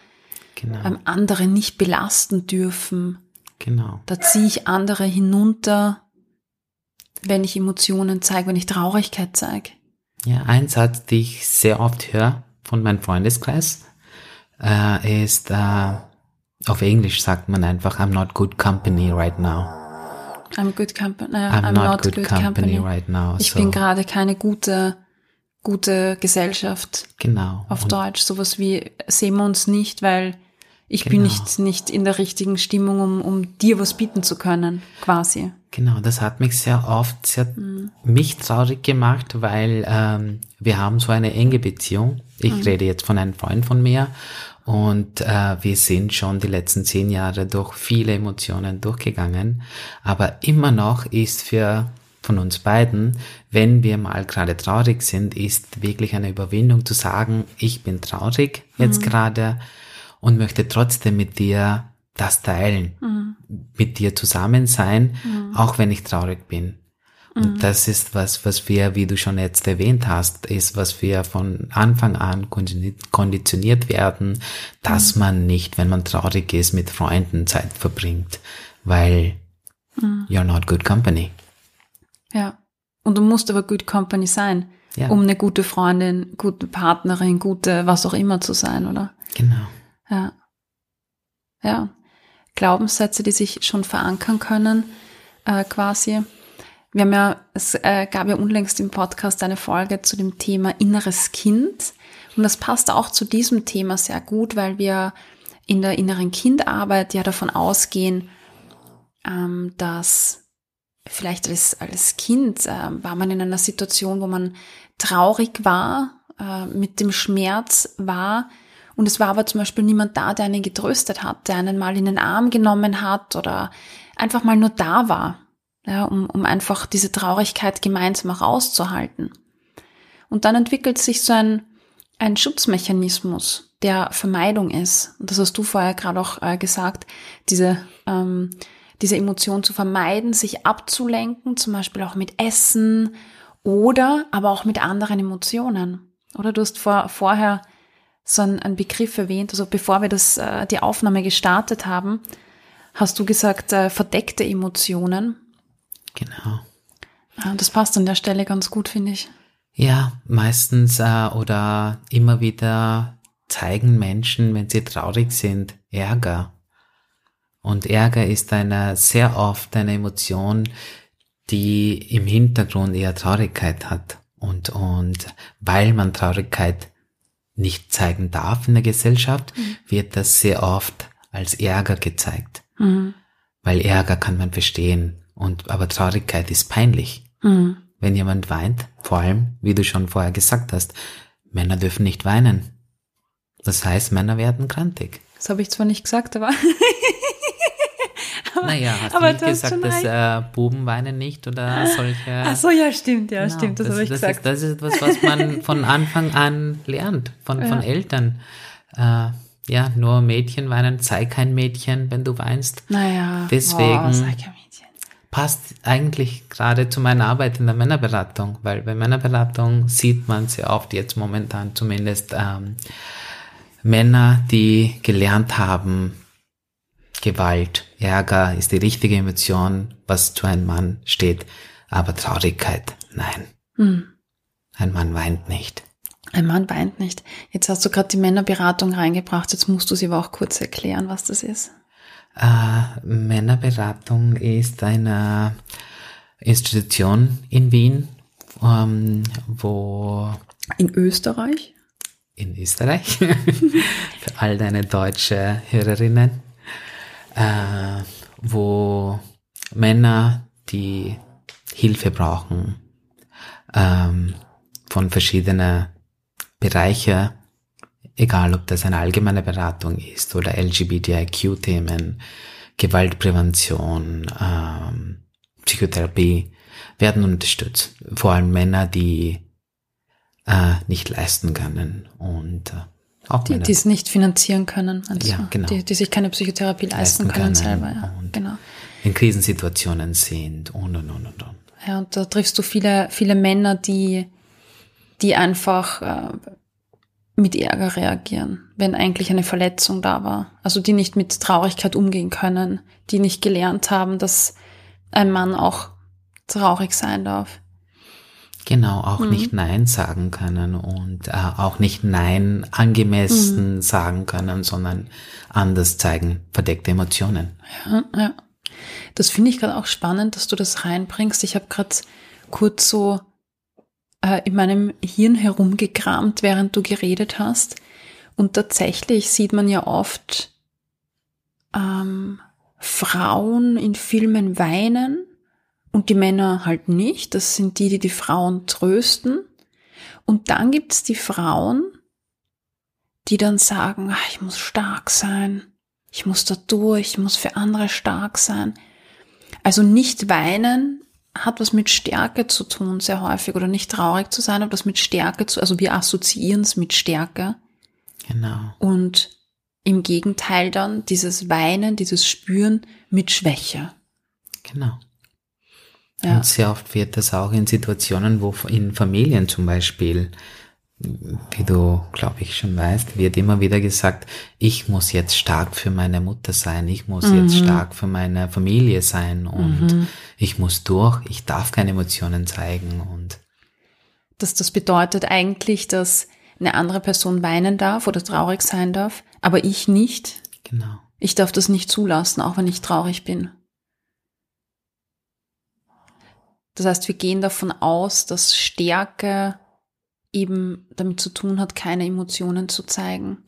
Genau. Ähm, andere nicht belasten dürfen. Genau. Da ziehe ich andere hinunter, wenn ich Emotionen zeige, wenn ich Traurigkeit zeige. Ja, ein Satz, den ich sehr oft höre von meinem Freundeskreis, äh, ist, äh, auf Englisch sagt man einfach, I'm not good company right now. I'm good company. Äh, I'm, I'm not, not, good, good company, company, right now. Ich so. bin gerade keine gute gute Gesellschaft. Genau. Auf und Deutsch. Sowas wie sehen wir uns nicht, weil ich genau. bin nicht, nicht in der richtigen Stimmung, um, um dir was bieten zu können, quasi. Genau, das hat mich sehr oft, sehr mhm. mich traurig gemacht, weil ähm, wir haben so eine enge Beziehung. Ich mhm. rede jetzt von einem Freund von mir und äh, wir sind schon die letzten zehn Jahre durch viele Emotionen durchgegangen. Aber immer noch ist für von uns beiden, wenn wir mal gerade traurig sind, ist wirklich eine Überwindung zu sagen, ich bin traurig jetzt mhm. gerade und möchte trotzdem mit dir das teilen, mhm. mit dir zusammen sein, mhm. auch wenn ich traurig bin. Und mhm. das ist was, was wir, wie du schon jetzt erwähnt hast, ist, was wir von Anfang an konditioniert werden, dass mhm. man nicht, wenn man traurig ist, mit Freunden Zeit verbringt, weil mhm. you're not good company. Ja. Und du musst aber good company sein, ja. um eine gute Freundin, gute Partnerin, gute was auch immer zu sein, oder? Genau. Ja. Ja. Glaubenssätze, die sich schon verankern können, äh, quasi. Wir haben ja, es äh, gab ja unlängst im Podcast eine Folge zu dem Thema inneres Kind. Und das passt auch zu diesem Thema sehr gut, weil wir in der inneren Kindarbeit ja davon ausgehen, ähm, dass vielleicht als, als Kind äh, war man in einer Situation, wo man traurig war, äh, mit dem Schmerz war. Und es war aber zum Beispiel niemand da, der einen getröstet hat, der einen mal in den Arm genommen hat oder einfach mal nur da war, ja, um, um einfach diese Traurigkeit gemeinsam auch auszuhalten. Und dann entwickelt sich so ein, ein Schutzmechanismus, der Vermeidung ist. Und das hast du vorher gerade auch äh, gesagt, diese ähm, diese Emotion zu vermeiden, sich abzulenken, zum Beispiel auch mit Essen oder aber auch mit anderen Emotionen. Oder du hast vor, vorher so einen, einen Begriff erwähnt, also bevor wir das, äh, die Aufnahme gestartet haben, hast du gesagt, äh, verdeckte Emotionen. Genau. Ja, das passt an der Stelle ganz gut, finde ich. Ja, meistens äh, oder immer wieder zeigen Menschen, wenn sie traurig sind, Ärger und Ärger ist eine, sehr oft eine Emotion, die im Hintergrund eher Traurigkeit hat. Und, und weil man Traurigkeit nicht zeigen darf in der Gesellschaft, mhm. wird das sehr oft als Ärger gezeigt. Mhm. Weil Ärger kann man verstehen. Und, aber Traurigkeit ist peinlich. Mhm. Wenn jemand weint, vor allem, wie du schon vorher gesagt hast, Männer dürfen nicht weinen. Das heißt, Männer werden krantig. Das habe ich zwar nicht gesagt, aber naja, hast aber du nicht gesagt, dass äh, Buben weinen nicht oder solche? Ach so, ja, stimmt, ja, genau, stimmt, das, das habe ich das gesagt. Ist, das ist etwas, was man von Anfang an lernt, von, ja. von Eltern. Äh, ja, nur Mädchen weinen, sei kein Mädchen, wenn du weinst. Naja, deswegen Mädchen. Passt eigentlich gerade zu meiner Arbeit in der Männerberatung, weil bei Männerberatung sieht man sehr oft jetzt momentan zumindest ähm, Männer, die gelernt haben, Gewalt, Ärger ist die richtige Emotion, was zu einem Mann steht, aber Traurigkeit, nein. Hm. Ein Mann weint nicht. Ein Mann weint nicht. Jetzt hast du gerade die Männerberatung reingebracht, jetzt musst du sie aber auch kurz erklären, was das ist. Äh, Männerberatung ist eine Institution in Wien, ähm, wo... In Österreich? In Österreich. Für all deine deutsche Hörerinnen äh, wo Männer, die Hilfe brauchen, ähm, von verschiedenen Bereichen, egal ob das eine allgemeine Beratung ist oder LGBTIQ-Themen, Gewaltprävention, ähm, Psychotherapie, werden unterstützt. Vor allem Männer, die äh, nicht leisten können und äh, auch die, die es nicht finanzieren können. Also ja, genau. Die, die sich keine Psychotherapie leisten, leisten können, können, selber. Ja, genau. In Krisensituationen sind und und und und. und. Ja, und da triffst du viele, viele Männer, die, die einfach äh, mit Ärger reagieren, wenn eigentlich eine Verletzung da war. Also die nicht mit Traurigkeit umgehen können, die nicht gelernt haben, dass ein Mann auch traurig sein darf. Genau, auch mhm. nicht Nein sagen können und äh, auch nicht Nein angemessen mhm. sagen können, sondern anders zeigen, verdeckte Emotionen. Ja, ja. Das finde ich gerade auch spannend, dass du das reinbringst. Ich habe gerade kurz so äh, in meinem Hirn herumgekramt, während du geredet hast. Und tatsächlich sieht man ja oft ähm, Frauen in Filmen weinen und die Männer halt nicht. Das sind die, die die Frauen trösten. Und dann gibt's die Frauen, die dann sagen, ach, ich muss stark sein, ich muss da durch, ich muss für andere stark sein. Also nicht weinen hat was mit Stärke zu tun, sehr häufig, oder nicht traurig zu sein, hat was mit Stärke zu, also wir assoziieren es mit Stärke. Genau. Und im Gegenteil dann dieses Weinen, dieses Spüren mit Schwäche. Genau. Ja. Und sehr oft wird das auch in Situationen, wo in Familien zum Beispiel, wie du, glaube ich, schon weißt, wird immer wieder gesagt, ich muss jetzt stark für meine Mutter sein, ich muss mhm. jetzt stark für meine Familie sein und mhm. ich muss durch, ich darf keine Emotionen zeigen und dass das bedeutet eigentlich, dass eine andere Person weinen darf oder traurig sein darf, aber ich nicht. Genau. Ich darf das nicht zulassen, auch wenn ich traurig bin. Das heißt, wir gehen davon aus, dass Stärke eben damit zu tun hat, keine Emotionen zu zeigen.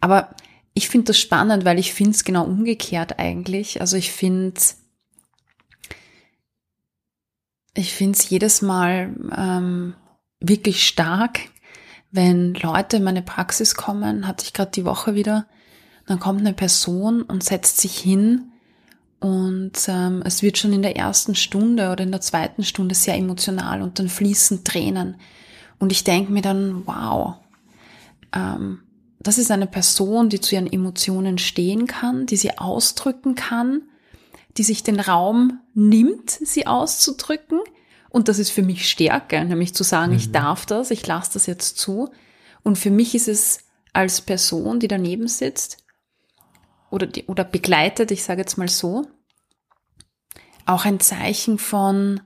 Aber ich finde das spannend, weil ich finde es genau umgekehrt eigentlich. Also ich finde ich finde es jedes Mal ähm, wirklich stark, wenn Leute in meine Praxis kommen, hatte ich gerade die Woche wieder, dann kommt eine Person und setzt sich hin und ähm, es wird schon in der ersten Stunde oder in der zweiten Stunde sehr emotional und dann fließen Tränen. Und ich denke mir dann, wow, ähm, das ist eine Person, die zu ihren Emotionen stehen kann, die sie ausdrücken kann, die sich den Raum nimmt, sie auszudrücken. Und das ist für mich Stärke, nämlich zu sagen, mhm. ich darf das, ich lasse das jetzt zu. Und für mich ist es als Person, die daneben sitzt, oder, die, oder begleitet, ich sage jetzt mal so, auch ein Zeichen von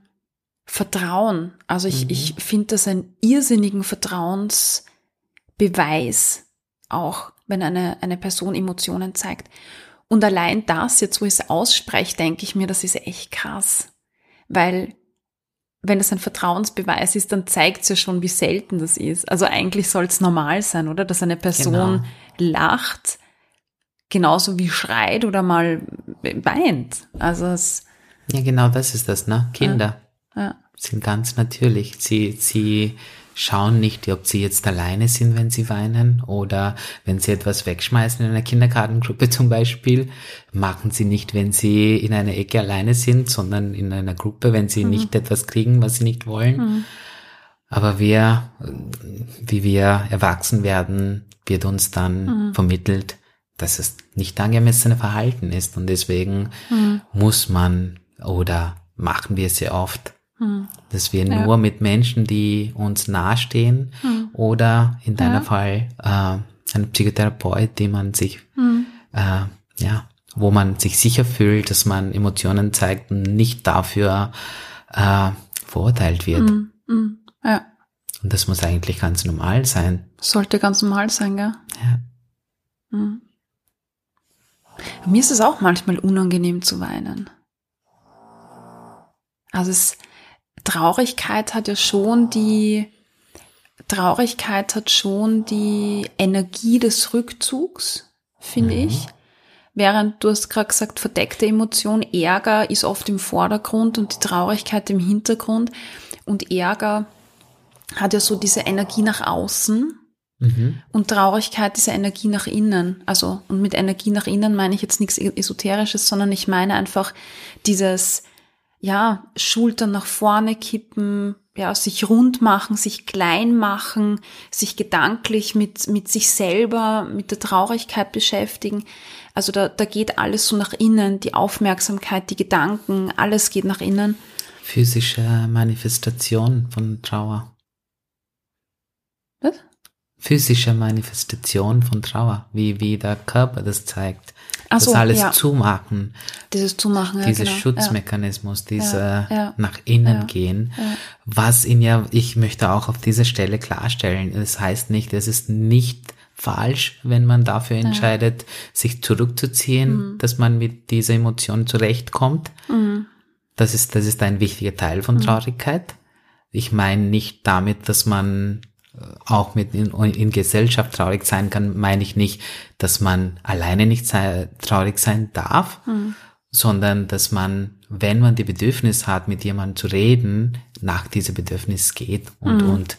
Vertrauen. Also ich, mhm. ich finde das einen irrsinnigen Vertrauensbeweis, auch wenn eine, eine Person Emotionen zeigt. Und allein das, jetzt wo ich es ausspreche, denke ich mir, das ist echt krass. Weil wenn es ein Vertrauensbeweis ist, dann zeigt es ja schon, wie selten das ist. Also eigentlich soll es normal sein, oder? Dass eine Person genau. lacht, genauso wie schreit oder mal weint. Also es, ja, genau das ist das, ne? Kinder ja. Ja. sind ganz natürlich. Sie, sie schauen nicht, ob sie jetzt alleine sind, wenn sie weinen oder wenn sie etwas wegschmeißen in einer Kindergartengruppe zum Beispiel, machen sie nicht, wenn sie in einer Ecke alleine sind, sondern in einer Gruppe, wenn sie mhm. nicht etwas kriegen, was sie nicht wollen. Mhm. Aber wir, wie wir erwachsen werden, wird uns dann mhm. vermittelt, dass es nicht angemessene Verhalten ist und deswegen mhm. muss man oder machen wir sehr oft, hm. dass wir ja. nur mit Menschen, die uns nahestehen hm. oder in deiner ja. Fall äh, ein Psychotherapeut, die man sich, hm. äh, ja, wo man sich sicher fühlt, dass man Emotionen zeigt und nicht dafür äh, verurteilt wird. Hm. Hm. Ja. Und das muss eigentlich ganz normal sein. Sollte ganz normal sein, gell? Ja. Hm. Mir ist es auch manchmal unangenehm zu weinen. Also es, Traurigkeit hat ja schon die, Traurigkeit hat schon die Energie des Rückzugs, finde mhm. ich. Während du hast gerade gesagt, verdeckte Emotion, Ärger ist oft im Vordergrund und die Traurigkeit im Hintergrund. Und Ärger hat ja so diese Energie nach außen mhm. und Traurigkeit diese Energie nach innen. Also, und mit Energie nach innen meine ich jetzt nichts Esoterisches, sondern ich meine einfach dieses, ja, Schultern nach vorne kippen, ja, sich rund machen, sich klein machen, sich gedanklich mit, mit sich selber, mit der Traurigkeit beschäftigen. Also da, da geht alles so nach innen, die Aufmerksamkeit, die Gedanken, alles geht nach innen. Physische Manifestation von Trauer. Was? Physische Manifestation von Trauer, wie, wie der Körper das zeigt. Ach das so, alles ja. zumachen, dieses Zumachen, ja, Dieser genau. Schutzmechanismus, dieser Ja, ja. nach innen gehen, was ihn ja, ich möchte auch auf dieser Stelle klarstellen, es heißt nicht, es ist nicht falsch, wenn man dafür entscheidet, sich zurückzuziehen, Mhm. dass man mit dieser Emotion zurechtkommt. Das ist, das ist ein wichtiger Teil Mhm. von Traurigkeit. Ich meine nicht damit, dass man auch mit in, in Gesellschaft traurig sein kann, meine ich nicht, dass man alleine nicht sei, traurig sein darf, Mhm. sondern dass man, wenn man die Bedürfnis hat, mit jemandem zu reden, nach diesem Bedürfnis geht und, Mhm. und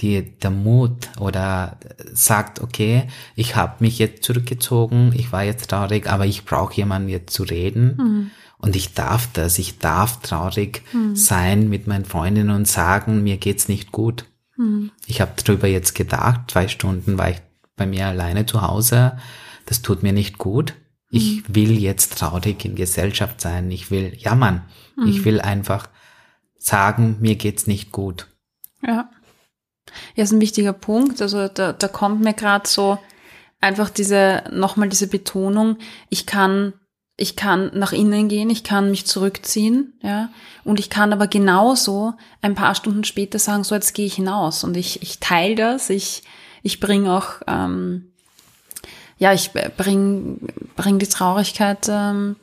die, der Mut oder sagt, okay, ich habe mich jetzt zurückgezogen, ich war jetzt traurig, aber ich brauche jemanden jetzt zu reden. Mhm. Und ich darf das, ich darf traurig sein mit meinen Freundinnen und sagen, mir geht's nicht gut. Mhm. Ich habe drüber jetzt gedacht, zwei Stunden war ich bei mir alleine zu Hause, das tut mir nicht gut. Ich will jetzt traurig in Gesellschaft sein, ich will jammern, ich will einfach sagen, mir geht's nicht gut. Ja. Ja, ist ein wichtiger Punkt. Also da, da kommt mir gerade so einfach diese, nochmal diese Betonung, ich kann, ich kann nach innen gehen, ich kann mich zurückziehen, ja, und ich kann aber genauso ein paar Stunden später sagen, so jetzt gehe ich hinaus und ich, ich teile das, ich, ich bringe auch, ähm, ja, ich bring, bring die Traurigkeit ähm,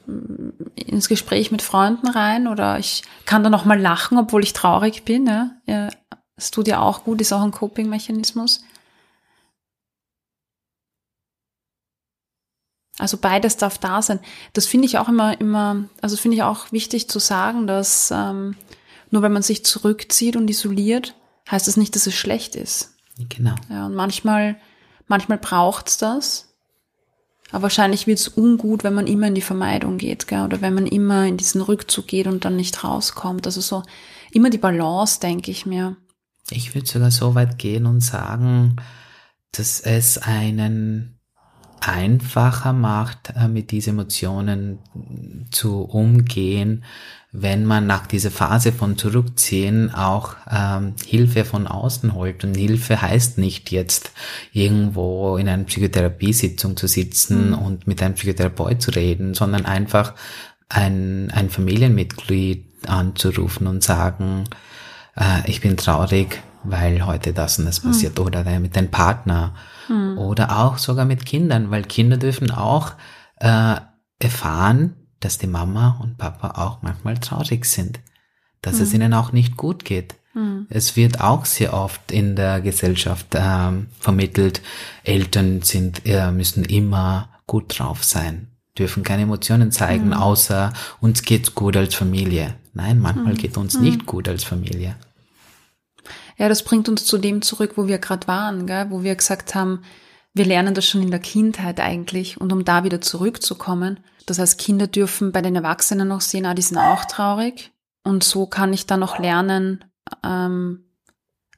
ins Gespräch mit Freunden rein oder ich kann dann auch mal lachen, obwohl ich traurig bin. Ja. Ja, das tut ja auch gut, ist auch ein Coping-Mechanismus. Also beides darf da sein. Das finde ich auch immer, immer, also finde ich auch wichtig zu sagen, dass ähm, nur wenn man sich zurückzieht und isoliert, heißt das nicht, dass es schlecht ist. Genau. Ja, und manchmal, manchmal braucht's das. Aber wahrscheinlich wird's ungut, wenn man immer in die Vermeidung geht, gell? oder wenn man immer in diesen Rückzug geht und dann nicht rauskommt. Also so immer die Balance, denke ich mir. Ich würde sogar so weit gehen und sagen, dass es einen einfacher macht, äh, mit diesen Emotionen zu umgehen, wenn man nach dieser Phase von Zurückziehen auch ähm, Hilfe von außen holt. Und Hilfe heißt nicht jetzt irgendwo in einer Psychotherapiesitzung zu sitzen und mit einem Psychotherapeut zu reden, sondern einfach ein, ein Familienmitglied anzurufen und sagen, äh, ich bin traurig, weil heute das und das passiert. Oder mit dem Partner oder auch sogar mit Kindern, weil Kinder dürfen auch äh, erfahren, dass die Mama und Papa auch manchmal traurig sind, dass es ihnen auch nicht gut geht. Es wird auch sehr oft in der Gesellschaft ähm, vermittelt, Eltern sind, äh, müssen immer gut drauf sein, dürfen keine Emotionen zeigen, außer uns geht's gut als Familie. Nein, manchmal geht uns nicht gut als Familie. Ja, das bringt uns zu dem zurück, wo wir gerade waren, gell? wo wir gesagt haben, wir lernen das schon in der Kindheit eigentlich. Und um da wieder zurückzukommen, das heißt, Kinder dürfen bei den Erwachsenen noch sehen, ah, die sind auch traurig. Und so kann ich dann noch lernen, ähm,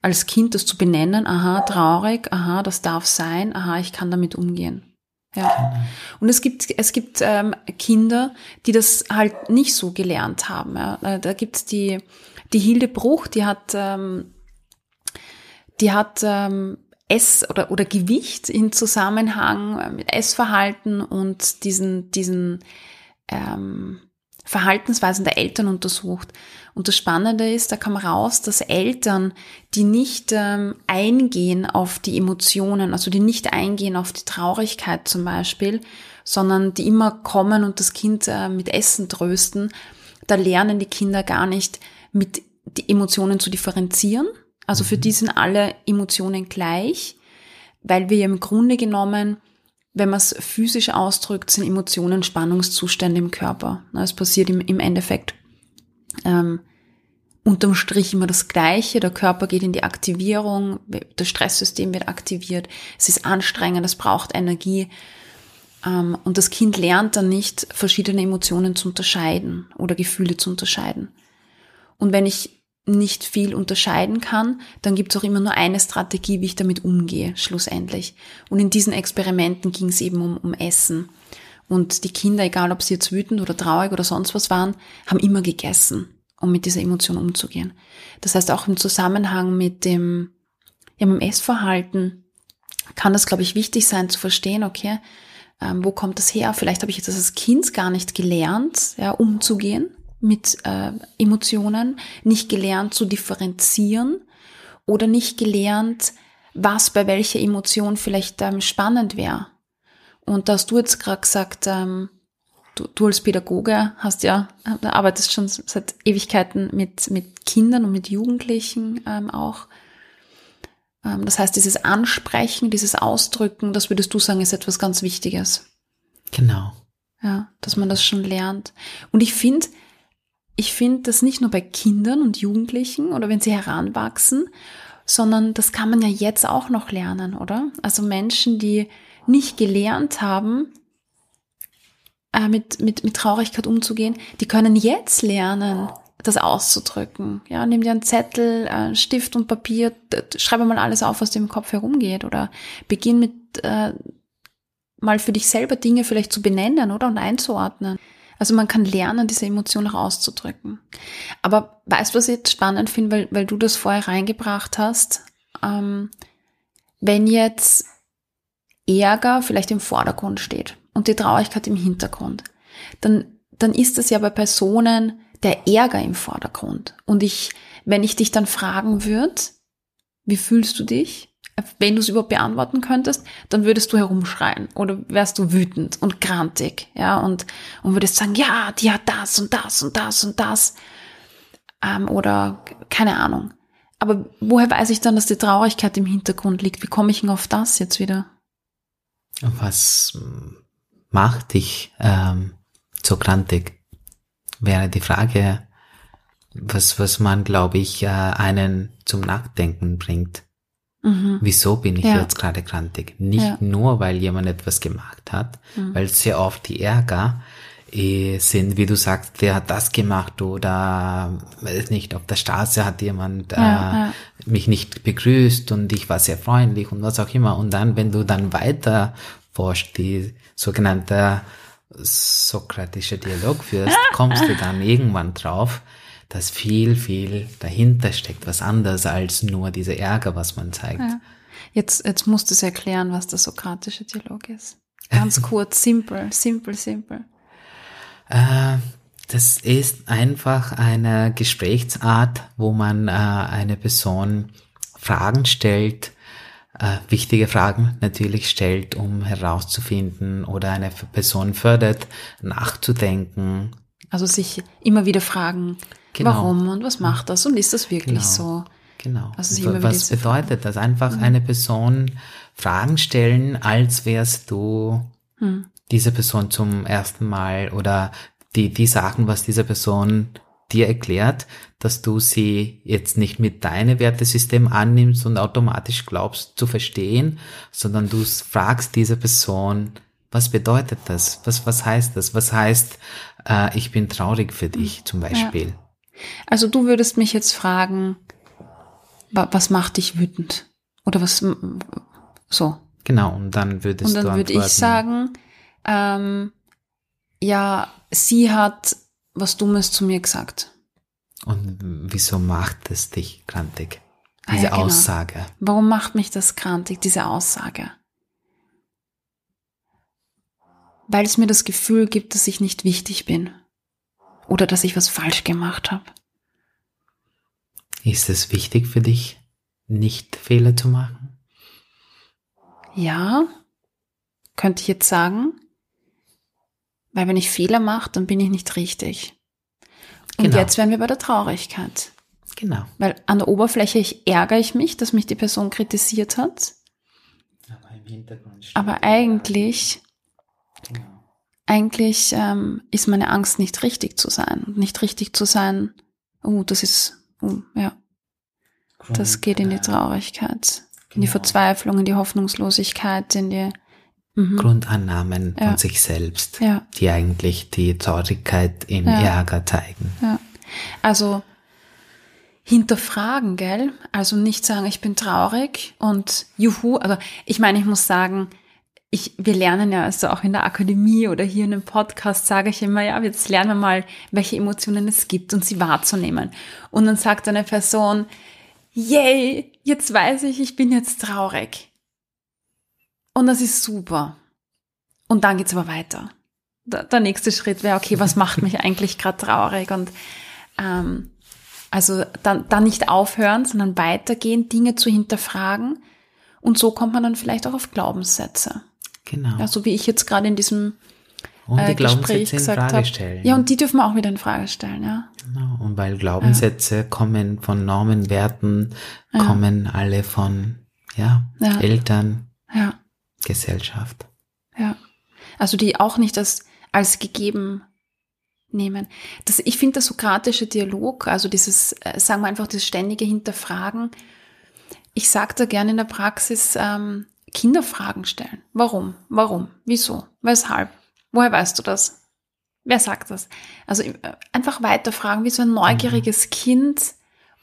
als Kind das zu benennen, aha, traurig, aha, das darf sein, aha, ich kann damit umgehen. Ja. Und es gibt, es gibt ähm, Kinder, die das halt nicht so gelernt haben. Ja. Äh, Da gibt's die, die Hilde Bruch, die hat, ähm, die hat ähm, Ess- oder, oder Gewicht in Zusammenhang äh, mit Essverhalten und diesen, diesen ähm, Verhaltensweisen der Eltern untersucht. Und das Spannende ist, da kam raus, dass Eltern, die nicht ähm, eingehen auf die Emotionen, also die nicht eingehen auf die Traurigkeit zum Beispiel, sondern die immer kommen und das Kind äh, mit Essen trösten, da lernen die Kinder gar nicht mit die Emotionen zu differenzieren. Also für die sind alle Emotionen gleich, weil wir im Grunde genommen wenn man es physisch ausdrückt, sind Emotionen Spannungszustände im Körper. Es passiert im, im Endeffekt ähm, unterm Strich immer das Gleiche. Der Körper geht in die Aktivierung, das Stresssystem wird aktiviert, es ist anstrengend, es braucht Energie. Ähm, und das Kind lernt dann nicht, verschiedene Emotionen zu unterscheiden oder Gefühle zu unterscheiden. Und wenn ich nicht viel unterscheiden kann, dann gibt es auch immer nur eine Strategie, wie ich damit umgehe, schlussendlich. Und in diesen Experimenten ging es eben um, um Essen. Und die Kinder, egal ob sie jetzt wütend oder traurig oder sonst was waren, haben immer gegessen, um mit dieser Emotion umzugehen. Das heißt, auch im Zusammenhang mit dem, ja, mit dem Essverhalten kann das, glaube ich, wichtig sein zu verstehen, okay, Ähm, wo kommt das her? Vielleicht habe ich jetzt als Kind gar nicht gelernt, ja, umzugehen mit äh, Emotionen, nicht gelernt zu differenzieren oder nicht gelernt, was bei welcher Emotion vielleicht ähm, spannend wäre. Und da hast du jetzt gerade gesagt, ähm, du, du als Pädagoge hast ja, äh, arbeitest schon seit Ewigkeiten mit, mit Kindern und mit Jugendlichen ähm, auch. Ähm, das heißt, dieses Ansprechen, dieses Ausdrücken, das würdest du sagen, ist etwas ganz Wichtiges. Genau. Ja, dass man das schon lernt. Und ich finde, ich finde das nicht nur bei Kindern und Jugendlichen oder wenn sie heranwachsen, sondern das kann man ja jetzt auch noch lernen, oder? Also Menschen, die nicht gelernt haben, äh, mit, mit, mit Traurigkeit umzugehen, die können jetzt lernen, das auszudrücken. Ja, nimm dir einen Zettel, äh, Stift und Papier, schreibe mal alles auf, was dir im Kopf herumgeht oder beginn mit äh, mal für dich selber Dinge vielleicht zu benennen oder und einzuordnen. Also man kann lernen, diese Emotion auch auszudrücken. Aber weißt du, was ich jetzt spannend finde, weil, weil du das vorher reingebracht hast? Ähm, wenn jetzt Ärger vielleicht im Vordergrund steht und die Traurigkeit im Hintergrund, dann, dann ist das ja bei Personen der Ärger im Vordergrund. Und ich, wenn ich dich dann fragen würde, wie fühlst du dich? Wenn du es überhaupt beantworten könntest, dann würdest du herumschreien oder wärst du wütend und grantig, ja, und, und würdest sagen, ja, die hat das und das und das und das, ähm, oder keine Ahnung. Aber woher weiß ich dann, dass die Traurigkeit im Hintergrund liegt? Wie komme ich denn auf das jetzt wieder? Was macht dich ähm, so grantig? Wäre die Frage, was, was man, glaube ich, äh, einen zum Nachdenken bringt. Mhm. Wieso bin ich ja. jetzt gerade grantig? Nicht ja. nur, weil jemand etwas gemacht hat, mhm. weil sehr oft die Ärger eh, sind, wie du sagst, der hat das gemacht oder weiß nicht, auf der Straße hat jemand ja, äh, mich nicht begrüßt und ich war sehr freundlich und was auch immer. Und dann, wenn du dann weiter forscht, die sogenannte sokratische Dialog führst, kommst du dann irgendwann drauf, dass viel, viel dahinter steckt, was anderes als nur dieser Ärger, was man zeigt. Ja. Jetzt, jetzt musst du es erklären, was der sokratische Dialog ist. Ganz kurz, simpel, simpel, simpel. Äh, das ist einfach eine Gesprächsart, wo man äh, eine Person Fragen stellt, äh, wichtige Fragen natürlich stellt, um herauszufinden oder eine Person fördert, nachzudenken. Also sich immer wieder fragen, genau. warum und was macht das und ist das wirklich genau. so? Genau. Also was bedeutet das? Einfach mhm. eine Person Fragen stellen, als wärst du mhm. diese Person zum ersten Mal oder die, die Sachen, was diese Person dir erklärt, dass du sie jetzt nicht mit deinem Wertesystem annimmst und automatisch glaubst zu verstehen, sondern du fragst diese Person, was bedeutet das? Was, was heißt das? Was heißt, äh, ich bin traurig für dich zum Beispiel? Ja. Also du würdest mich jetzt fragen, was macht dich wütend? Oder was, so. Genau, und dann würdest und dann du würde ich sagen, ähm, ja, sie hat was Dummes zu mir gesagt. Und wieso macht es dich krantig? Diese ah ja, genau. Aussage. Warum macht mich das krantig, diese Aussage? Weil es mir das Gefühl gibt, dass ich nicht wichtig bin. Oder dass ich was falsch gemacht habe. Ist es wichtig für dich, nicht Fehler zu machen? Ja, könnte ich jetzt sagen. Weil wenn ich Fehler mache, dann bin ich nicht richtig. Und genau. jetzt wären wir bei der Traurigkeit. Genau. Weil an der Oberfläche ich ärgere ich mich, dass mich die Person kritisiert hat. Aber im Hintergrund Aber eigentlich, genau. Eigentlich ähm, ist meine Angst nicht richtig zu sein. Nicht richtig zu sein, oh, das ist, oh, ja. Das geht in die Traurigkeit, in die genau. Verzweiflung, in die Hoffnungslosigkeit, in die mhm. Grundannahmen ja. von sich selbst, ja. die eigentlich die Traurigkeit im ja. Ärger zeigen. Ja. Also hinterfragen, gell? Also nicht sagen, ich bin traurig und juhu. Also ich meine, ich muss sagen, ich, wir lernen ja also auch in der Akademie oder hier in einem Podcast sage ich immer, ja, jetzt lernen wir mal, welche Emotionen es gibt und sie wahrzunehmen. Und dann sagt eine Person, yay, jetzt weiß ich, ich bin jetzt traurig. Und das ist super. Und dann geht's aber weiter. Der, der nächste Schritt wäre, okay, was macht mich eigentlich gerade traurig? Und ähm, also dann, dann nicht aufhören, sondern weitergehen, Dinge zu hinterfragen. Und so kommt man dann vielleicht auch auf Glaubenssätze. Genau. Ja, so wie ich jetzt gerade in diesem und die äh, Gespräch Glaubenssätze in gesagt Frage habe. stellen. Ja, und die dürfen wir auch wieder in Frage stellen, ja. Genau. Und weil Glaubenssätze kommen von Normen, Werten, kommen alle von ja, Ja. Eltern, Ja, Gesellschaft. ja. Also die auch nicht als, als gegeben nehmen. Das, ich finde, der sokratische Dialog, also dieses, äh, sagen wir einfach, das ständige Hinterfragen, ich sage da gerne in der Praxis, ähm, Kinderfragen stellen. Warum? Warum? Wieso? Weshalb? Woher weißt du das? Wer sagt das? Also äh, einfach weiterfragen, wie so ein neugieriges Kind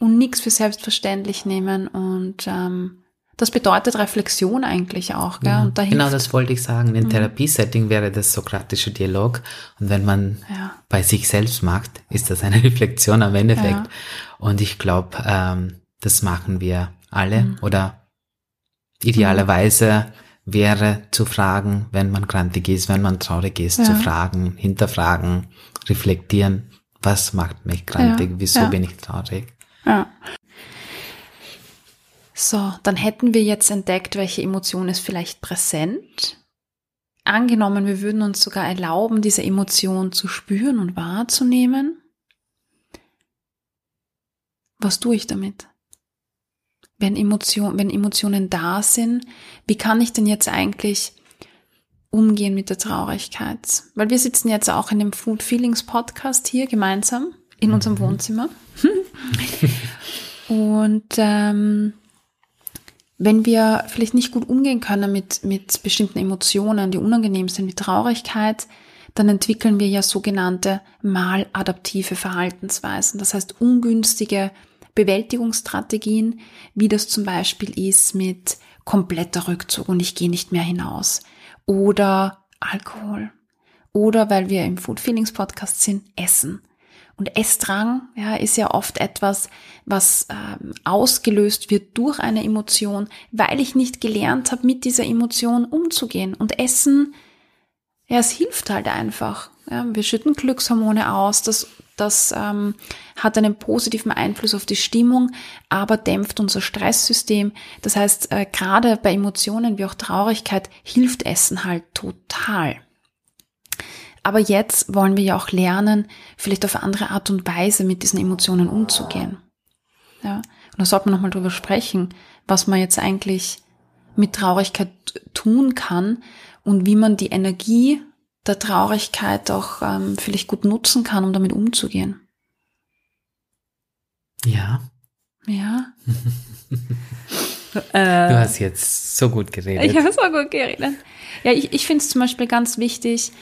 und nichts für selbstverständlich nehmen. Und ähm, das bedeutet Reflexion eigentlich auch. Gell? Ja, Und da genau Mhm. das wollte ich sagen. In Therapiesetting wäre das sokratische Dialog. Und wenn man Ja. bei sich selbst macht, ist das eine Reflexion am Endeffekt. Ja. Und ich glaube, ähm, das machen wir alle. Mhm. Oder idealerweise wäre zu fragen, wenn man krantig ist, wenn man traurig ist, Ja. zu fragen, hinterfragen, reflektieren. Was macht mich krantig? Ja, Wieso ja. bin ich traurig? Ja. So, dann hätten wir jetzt entdeckt, welche Emotion ist vielleicht präsent. Angenommen, wir würden uns sogar erlauben, diese Emotion zu spüren und wahrzunehmen. Was tue ich damit? Wenn, Emotion, wenn Emotionen da sind, wie kann ich denn jetzt eigentlich umgehen mit der Traurigkeit? Weil wir sitzen jetzt auch in dem Food Feelings Podcast hier gemeinsam in unserem Wohnzimmer. Und ähm, wenn wir vielleicht nicht gut umgehen können mit, mit bestimmten Emotionen, die unangenehm sind, wie Traurigkeit, dann entwickeln wir ja sogenannte maladaptive Verhaltensweisen. Das heißt ungünstige Bewältigungsstrategien, wie das zum Beispiel ist mit kompletter Rückzug und ich gehe nicht mehr hinaus. Oder Alkohol. Oder weil wir im Food Feelings Podcast sind, Essen. Und Essdrang ja, ist ja oft etwas, was ähm, ausgelöst wird durch eine Emotion, weil ich nicht gelernt habe, mit dieser Emotion umzugehen. Und Essen, ja, es hilft halt einfach. Ja, wir schütten Glückshormone aus, das, das ähm, hat einen positiven Einfluss auf die Stimmung, aber dämpft unser Stresssystem. Das heißt, äh, gerade bei Emotionen wie auch Traurigkeit hilft Essen halt total. Aber jetzt wollen wir ja auch lernen, vielleicht auf andere Art und Weise mit diesen Emotionen umzugehen. Ja, und da sollte man nochmal drüber sprechen, was man jetzt eigentlich mit Traurigkeit tun kann und wie man die Energie der Traurigkeit auch ähm, vielleicht gut nutzen kann, um damit umzugehen. Ja, Ja. du hast jetzt so gut geredet. Ich habe so gut geredet. Ja, ich, ich finde es zum Beispiel ganz wichtig,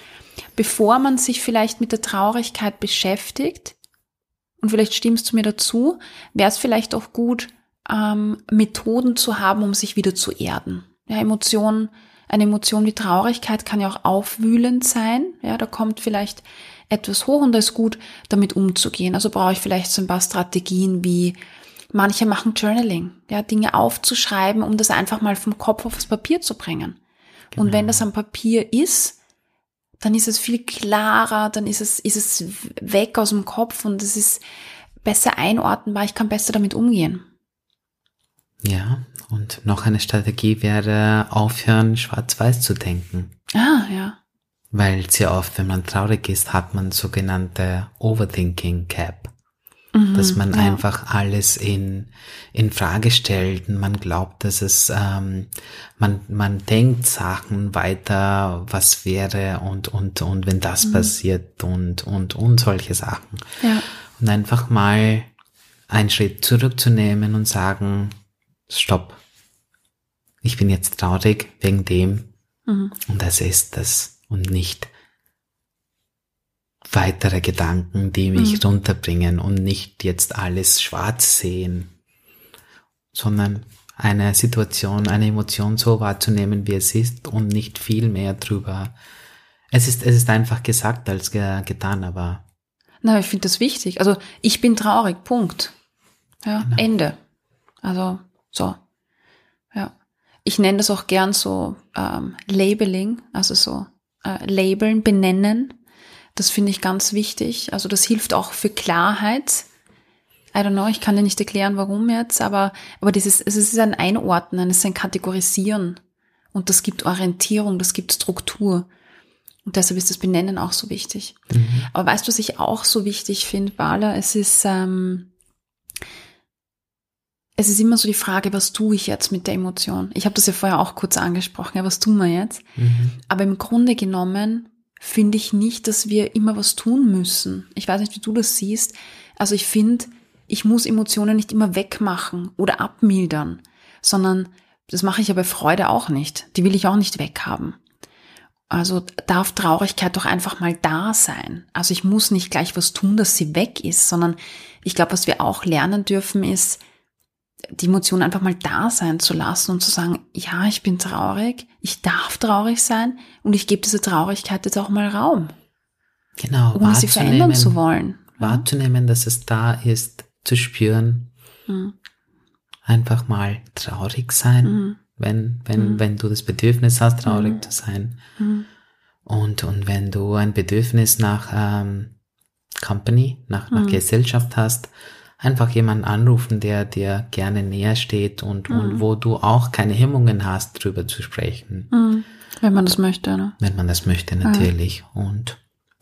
bevor man sich vielleicht mit der Traurigkeit beschäftigt, und vielleicht stimmst du mir dazu, wäre es vielleicht auch gut, ähm, Methoden zu haben, um sich wieder zu erden. Ja, Emotionen, eine Emotion wie Traurigkeit kann ja auch aufwühlend sein. Ja, da kommt vielleicht etwas hoch und da ist gut, damit umzugehen. Also brauche ich vielleicht so ein paar Strategien wie manche machen Journaling, ja, Dinge aufzuschreiben, um das einfach mal vom Kopf aufs Papier zu bringen. Und wenn das am Papier ist, dann ist es viel klarer, dann ist es, ist es weg aus dem Kopf und es ist besser einordnbar, ich kann besser damit umgehen. Ja, und noch eine Strategie wäre aufhören, schwarz-weiß zu denken. Ah, ja. Weil sehr oft, wenn man traurig ist, hat man sogenannte Overthinking Cap. Mhm, dass man ja. einfach alles in, in Frage stellt und man glaubt, dass es, ähm, man, man denkt Sachen weiter, was wäre und, und, und wenn das Mhm. passiert und, und, und solche Sachen. Ja. Und einfach mal einen Schritt zurückzunehmen und sagen, stopp. Ich bin jetzt traurig wegen dem Mhm. und das ist das und nicht weitere Gedanken, die mich Mhm. runterbringen und nicht jetzt alles schwarz sehen, sondern eine Situation, eine Emotion so wahrzunehmen, wie es ist und nicht viel mehr drüber. Es ist, es ist einfach gesagt als ge getan, aber Na, ich finde das wichtig. Also ich bin traurig, Punkt. Ja, Genau. Ende. Also so. Ja. Ich nenne das auch gern so ähm, Labeling, also so äh, labeln, benennen. Das finde ich ganz wichtig. Also das hilft auch für Klarheit. I don't know, ich kann dir nicht erklären, warum jetzt, aber, aber dieses, es ist ein Einordnen, es ist ein Kategorisieren. Und das gibt Orientierung, das gibt Struktur. Und deshalb ist das Benennen auch so wichtig. Mhm. Aber weißt du, was ich auch so wichtig finde, Bala? Es ist, ähm, es ist immer so die Frage, was tue ich jetzt mit der Emotion? Ich habe das ja vorher auch kurz angesprochen, ja, was tun wir jetzt? Mhm. Aber im Grunde genommen finde ich nicht, dass wir immer was tun müssen. Ich weiß nicht, wie du das siehst. Also ich finde, ich muss Emotionen nicht immer wegmachen oder abmildern, sondern das mache ich ja bei Freude auch nicht. Die will ich auch nicht weghaben. Also darf Traurigkeit doch einfach mal da sein. Also ich muss nicht gleich was tun, dass sie weg ist, sondern ich glaube, was wir auch lernen dürfen, ist, die Emotion einfach mal da sein zu lassen und zu sagen, ja, ich bin traurig, ich darf traurig sein und ich gebe diese Traurigkeit jetzt auch mal Raum. Genau. Ohne sie verändern zu wollen. Wahrzunehmen, dass es da ist, zu spüren. Mhm. Einfach mal traurig sein, mhm. wenn, wenn, mhm. wenn du das Bedürfnis hast, traurig mhm. zu sein. Mhm. Und, und wenn du ein Bedürfnis nach ähm, Company, nach, nach mhm. Gesellschaft hast, einfach jemanden anrufen, der dir gerne näher steht und, mhm. und wo du auch keine Hemmungen hast, drüber zu sprechen. Mhm. Wenn man das möchte, ne? Wenn man das möchte, natürlich. Ja. Und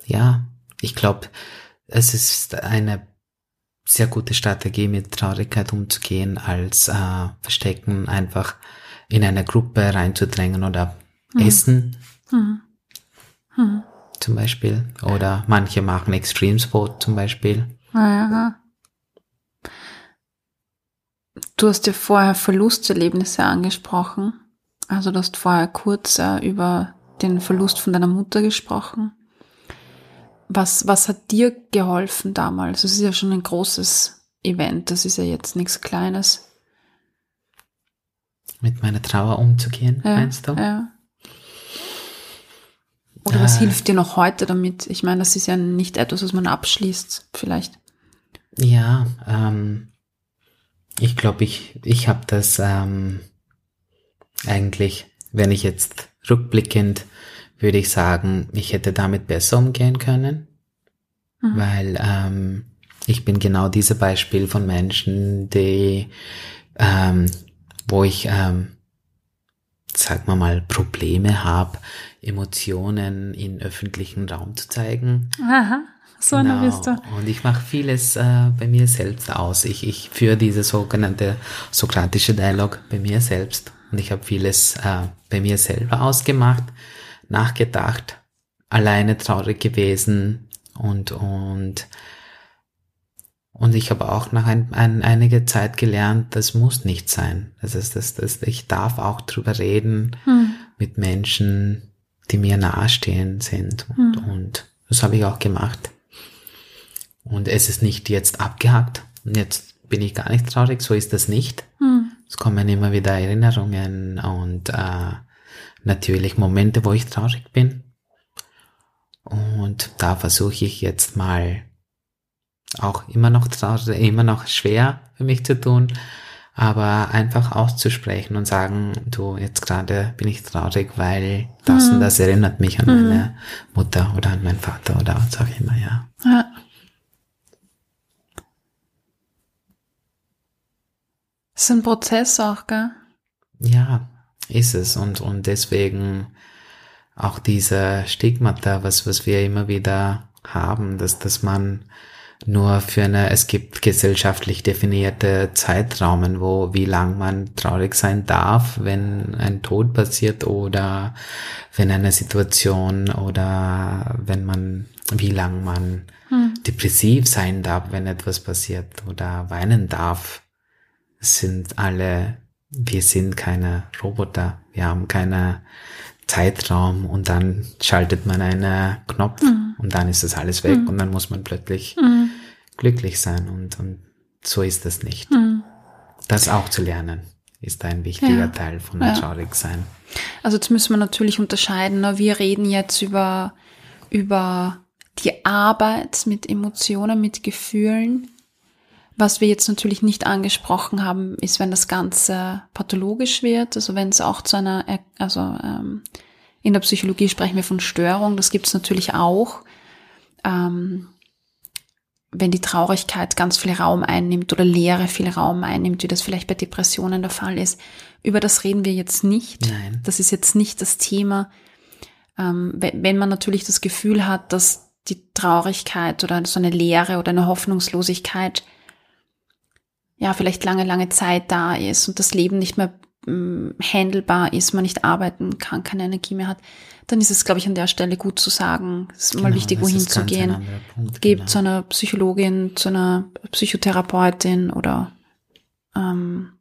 ja, ich glaube, es ist eine sehr gute Strategie, mit Traurigkeit umzugehen, als äh, Verstecken einfach in eine Gruppe reinzudrängen oder mhm. essen. Mhm. Mhm. Zum Beispiel. Oder manche machen Extreme Sport zum Beispiel. Ja, Du hast ja vorher Verlusterlebnisse angesprochen. Also du hast vorher kurz äh, über den Verlust von deiner Mutter gesprochen. Was, was hat dir geholfen damals? Das ist ja schon ein großes Event, das ist ja jetzt nichts Kleines. Mit meiner Trauer umzugehen, ja, meinst du? Ja. Oder äh, was hilft dir noch heute damit? Ich meine, das ist ja nicht etwas, was man abschließt, vielleicht. Ja, ähm, ich glaube, ich, ich habe das ähm, eigentlich, wenn ich jetzt rückblickend, würde ich sagen, ich hätte damit besser umgehen können, mhm. weil ähm, ich bin genau dieses Beispiel von Menschen, die, ähm, wo ich, ähm, sag mal mal, Probleme habe, Emotionen in öffentlichen Raum zu zeigen. Aha. So genau. bist du. Und ich mache vieles äh, bei mir selbst aus. Ich, ich führe diese sogenannte sokratische Dialog bei mir selbst. Und ich habe vieles äh, bei mir selber ausgemacht, nachgedacht, alleine traurig gewesen und, und, und ich habe auch nach ein, ein, einiger Zeit gelernt, das muss nicht sein. Das ist, das, das, ich darf auch drüber reden hm. mit Menschen, die mir nahestehen sind. Und, hm. und das habe ich auch gemacht. Und es ist nicht jetzt abgehakt und jetzt bin ich gar nicht traurig, so ist das nicht. Hm. Es kommen immer wieder Erinnerungen und äh, natürlich Momente, wo ich traurig bin. Und da versuche ich jetzt mal auch immer noch traurig, immer noch schwer für mich zu tun, aber einfach auszusprechen und sagen, du, jetzt gerade bin ich traurig, weil das mhm. und das erinnert mich an mhm. meine Mutter oder an meinen Vater oder was auch immer, ja. ja. Ist ein Prozess auch, gell? Ja, ist es. Und, und deswegen auch diese Stigmata, was, was wir immer wieder haben, dass, dass man nur für eine, es gibt gesellschaftlich definierte Zeitraumen, wo, wie lang man traurig sein darf, wenn ein Tod passiert oder wenn eine Situation oder wenn man, wie lang man hm. depressiv sein darf, wenn etwas passiert oder weinen darf sind alle, wir sind keine Roboter, wir haben keine Zeitraum und dann schaltet man einen Knopf mhm. und dann ist das alles weg mhm. und dann muss man plötzlich mhm. glücklich sein und, und so ist das nicht. Mhm. Das auch zu lernen ist ein wichtiger ja. Teil von ja. traurig sein. Also jetzt müssen wir natürlich unterscheiden. Ne? Wir reden jetzt über, über die Arbeit mit Emotionen, mit Gefühlen was wir jetzt natürlich nicht angesprochen haben, ist, wenn das Ganze pathologisch wird, also wenn es auch zu einer also, ähm, In der Psychologie sprechen wir von Störung, das gibt es natürlich auch. Ähm, wenn die Traurigkeit ganz viel Raum einnimmt oder Leere viel Raum einnimmt, wie das vielleicht bei Depressionen der Fall ist. Über das reden wir jetzt nicht. Nein. Das ist jetzt nicht das Thema. Ähm, wenn man natürlich das Gefühl hat, dass die Traurigkeit oder so eine Leere oder eine Hoffnungslosigkeit ja vielleicht lange, lange Zeit da ist und das Leben nicht mehr ähm, handelbar ist, man nicht arbeiten kann, keine Energie mehr hat, dann ist es, glaube ich, an der Stelle gut zu sagen, es ist Genau, mal wichtig, das wohin zu gehen. Punkt, Geht genau. zu einer Psychologin, zu einer Psychotherapeutin oder ähm,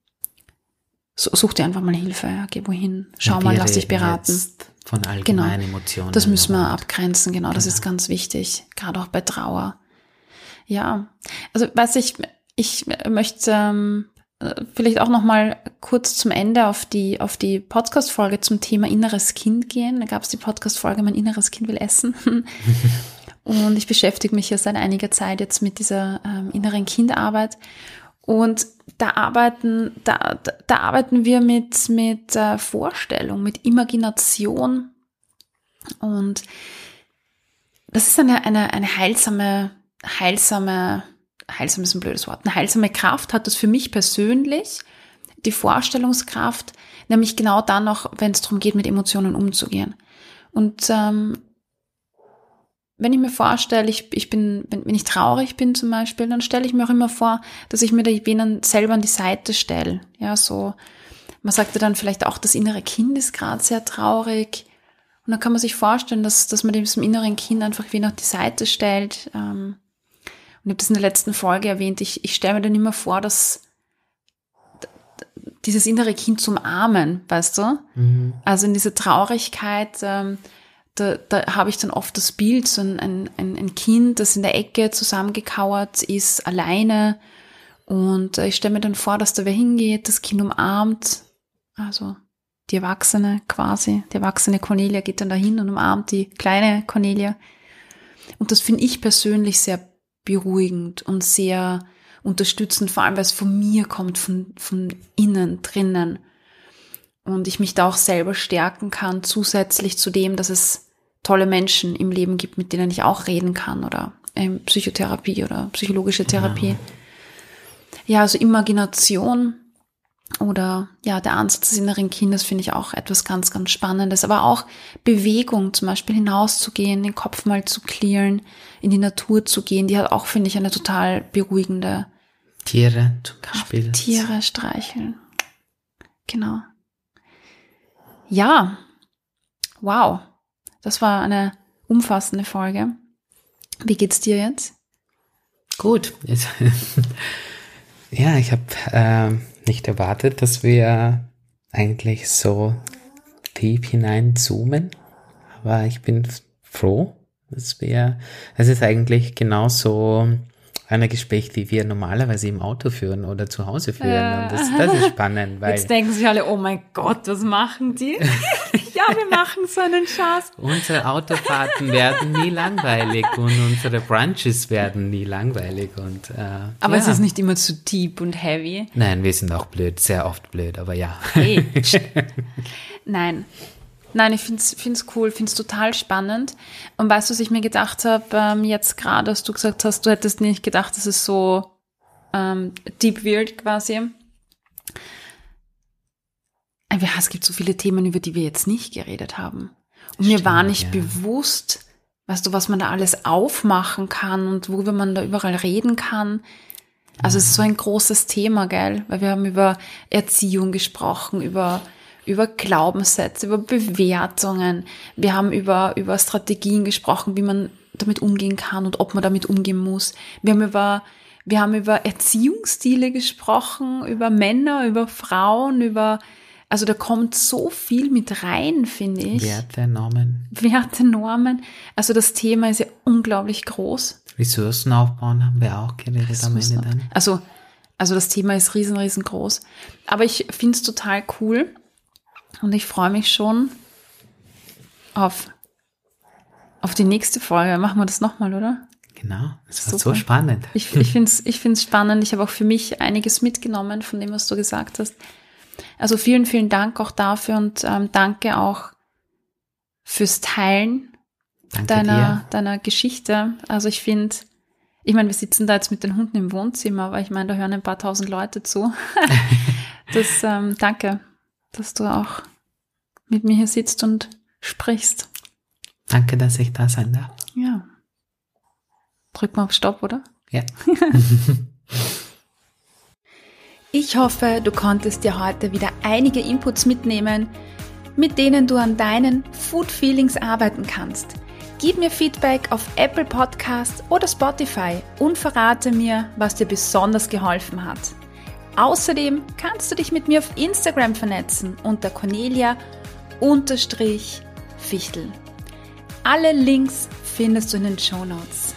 su- such dir einfach mal Hilfe, ja, geh wohin, schau mal, lass dich beraten. Von Genau. allgemeinen Emotionen. Das müssen wir abgrenzen, genau, das Genau. ist ganz wichtig, gerade auch bei Trauer. Ja, also weiß ich, ich möchte ähm, äh, vielleicht auch noch mal kurz zum Ende auf die auf die Podcast-Folge zum Thema inneres Kind gehen. Da gab es die Podcast-Folge Mein inneres Kind will essen. Und ich beschäftige mich ja seit einiger Zeit jetzt mit dieser ähm, inneren Kindarbeit. Und da arbeiten, da, da, da arbeiten wir mit, mit äh, Vorstellung, mit Imagination. Und das ist eine, eine, eine heilsame, heilsame, heilsam ist ein blödes Wort, eine heilsame Kraft hat das für mich persönlich, die Vorstellungskraft, nämlich genau dann noch, wenn es darum geht, mit Emotionen umzugehen. Und ähm, wenn ich mir vorstelle, ich, ich bin, wenn, wenn ich traurig bin zum Beispiel, dann stelle ich mir auch immer vor, dass ich mir da wen selber an die Seite stelle. Ja, so, man sagte dann vielleicht auch, das innere Kind ist gerade sehr traurig. Und dann kann man sich vorstellen, dass, dass man diesem inneren Kind einfach wen auf die Seite stellt. Ähm, ich habe das in der letzten Folge erwähnt, ich, ich stelle mir dann immer vor, dass dieses innere Kind zum Armen, weißt du? Mhm. Also in dieser Traurigkeit, ähm, da, da habe ich dann oft das Bild, so ein, ein, ein Kind, das in der Ecke zusammengekauert ist, alleine. Und äh, ich stelle mir dann vor, dass da wer hingeht, das Kind umarmt, also die Erwachsene quasi, die erwachsene Cornelia geht dann dahin und umarmt die kleine Cornelia. Und das finde ich persönlich sehr beruhigend und sehr unterstützend, vor allem weil es von mir kommt, von, von innen, drinnen. Und ich mich da auch selber stärken kann, zusätzlich zu dem, dass es tolle Menschen im Leben gibt, mit denen ich auch reden kann oder ähm, Psychotherapie oder psychologische Therapie. Ja, also Imagination oder ja, der Ansatz des inneren Kindes finde ich auch etwas ganz, ganz Spannendes. Aber auch Bewegung, zum Beispiel hinauszugehen, den Kopf mal zu clearen, in die Natur zu gehen, die hat auch, finde ich, eine total beruhigende Tiere zum. Beispiel. Tiere streicheln. Genau. Ja. Wow. Das war eine umfassende Folge. Wie geht's dir jetzt? Gut. Jetzt, ja, ich habe ähm, nicht erwartet, dass wir eigentlich so tief hineinzoomen. Aber ich bin froh, dass wir, es ist eigentlich genauso ein Gespräch, wie wir normalerweise im Auto führen oder zu Hause führen. Ja. Und das, das ist spannend, weil Jetzt denken sich alle, oh mein Gott, was machen die? ja, wir machen so einen Schatz. unsere Autofahrten werden nie langweilig und unsere Brunches werden nie langweilig. Und, äh, Aber ja. es ist nicht immer zu deep und heavy. Nein, wir sind auch blöd, sehr oft blöd, aber ja. Hey. Nein. Nein, ich find's find's cool, find's total spannend. Und weißt du, was ich mir gedacht habe, ähm, jetzt gerade, als du gesagt hast, du hättest nicht gedacht, dass es so ähm, deep wird quasi. Es gibt so viele Themen, über die wir jetzt nicht geredet haben. Und mir war Stimmt, nicht ja. bewusst, weißt du, was man da alles aufmachen kann und worüber man da überall reden kann. Also es ist so ein großes Thema, gell? Weil wir haben über Erziehung gesprochen, über, über Glaubenssätze, über Bewertungen. Wir haben über, über Strategien gesprochen, wie man damit umgehen kann und ob man damit umgehen muss. Wir haben über, wir haben über Erziehungsstile gesprochen, über Männer, über Frauen, über, also da kommt so viel mit rein, finde ich. Werte, Normen, Werte, Normen. Also das Thema ist ja unglaublich groß. Ressourcen aufbauen haben wir auch geredet am Ende dann. Also, also das Thema ist riesen, riesengroß. Aber ich finde es total cool und ich freue mich schon auf, auf die nächste Folge. Machen wir das nochmal, oder? Genau, es war Super. so spannend. Ich, ich finde es ich find's spannend. Ich habe auch für mich einiges mitgenommen von dem, was du gesagt hast. Also vielen, vielen Dank auch dafür und ähm, danke auch fürs Teilen Danke deiner, deiner Geschichte. Also ich finde, ich meine, wir sitzen da jetzt mit den Hunden im Wohnzimmer, aber ich meine, da hören ein paar tausend Leute zu. das, ähm, danke, dass du auch mit mir hier sitzt und sprichst. Danke, dass ich da sein darf. Ja. Drück mal auf Stopp, oder? Ja. Ich hoffe, du konntest dir heute wieder einige Inputs mitnehmen, mit denen du an deinen Food Feelings arbeiten kannst. Gib mir Feedback auf Apple Podcast oder Spotify und verrate mir, was dir besonders geholfen hat. Außerdem kannst du dich mit mir auf Instagram vernetzen unter Cornelia Fichtel. Alle Links findest du in den Show Notes.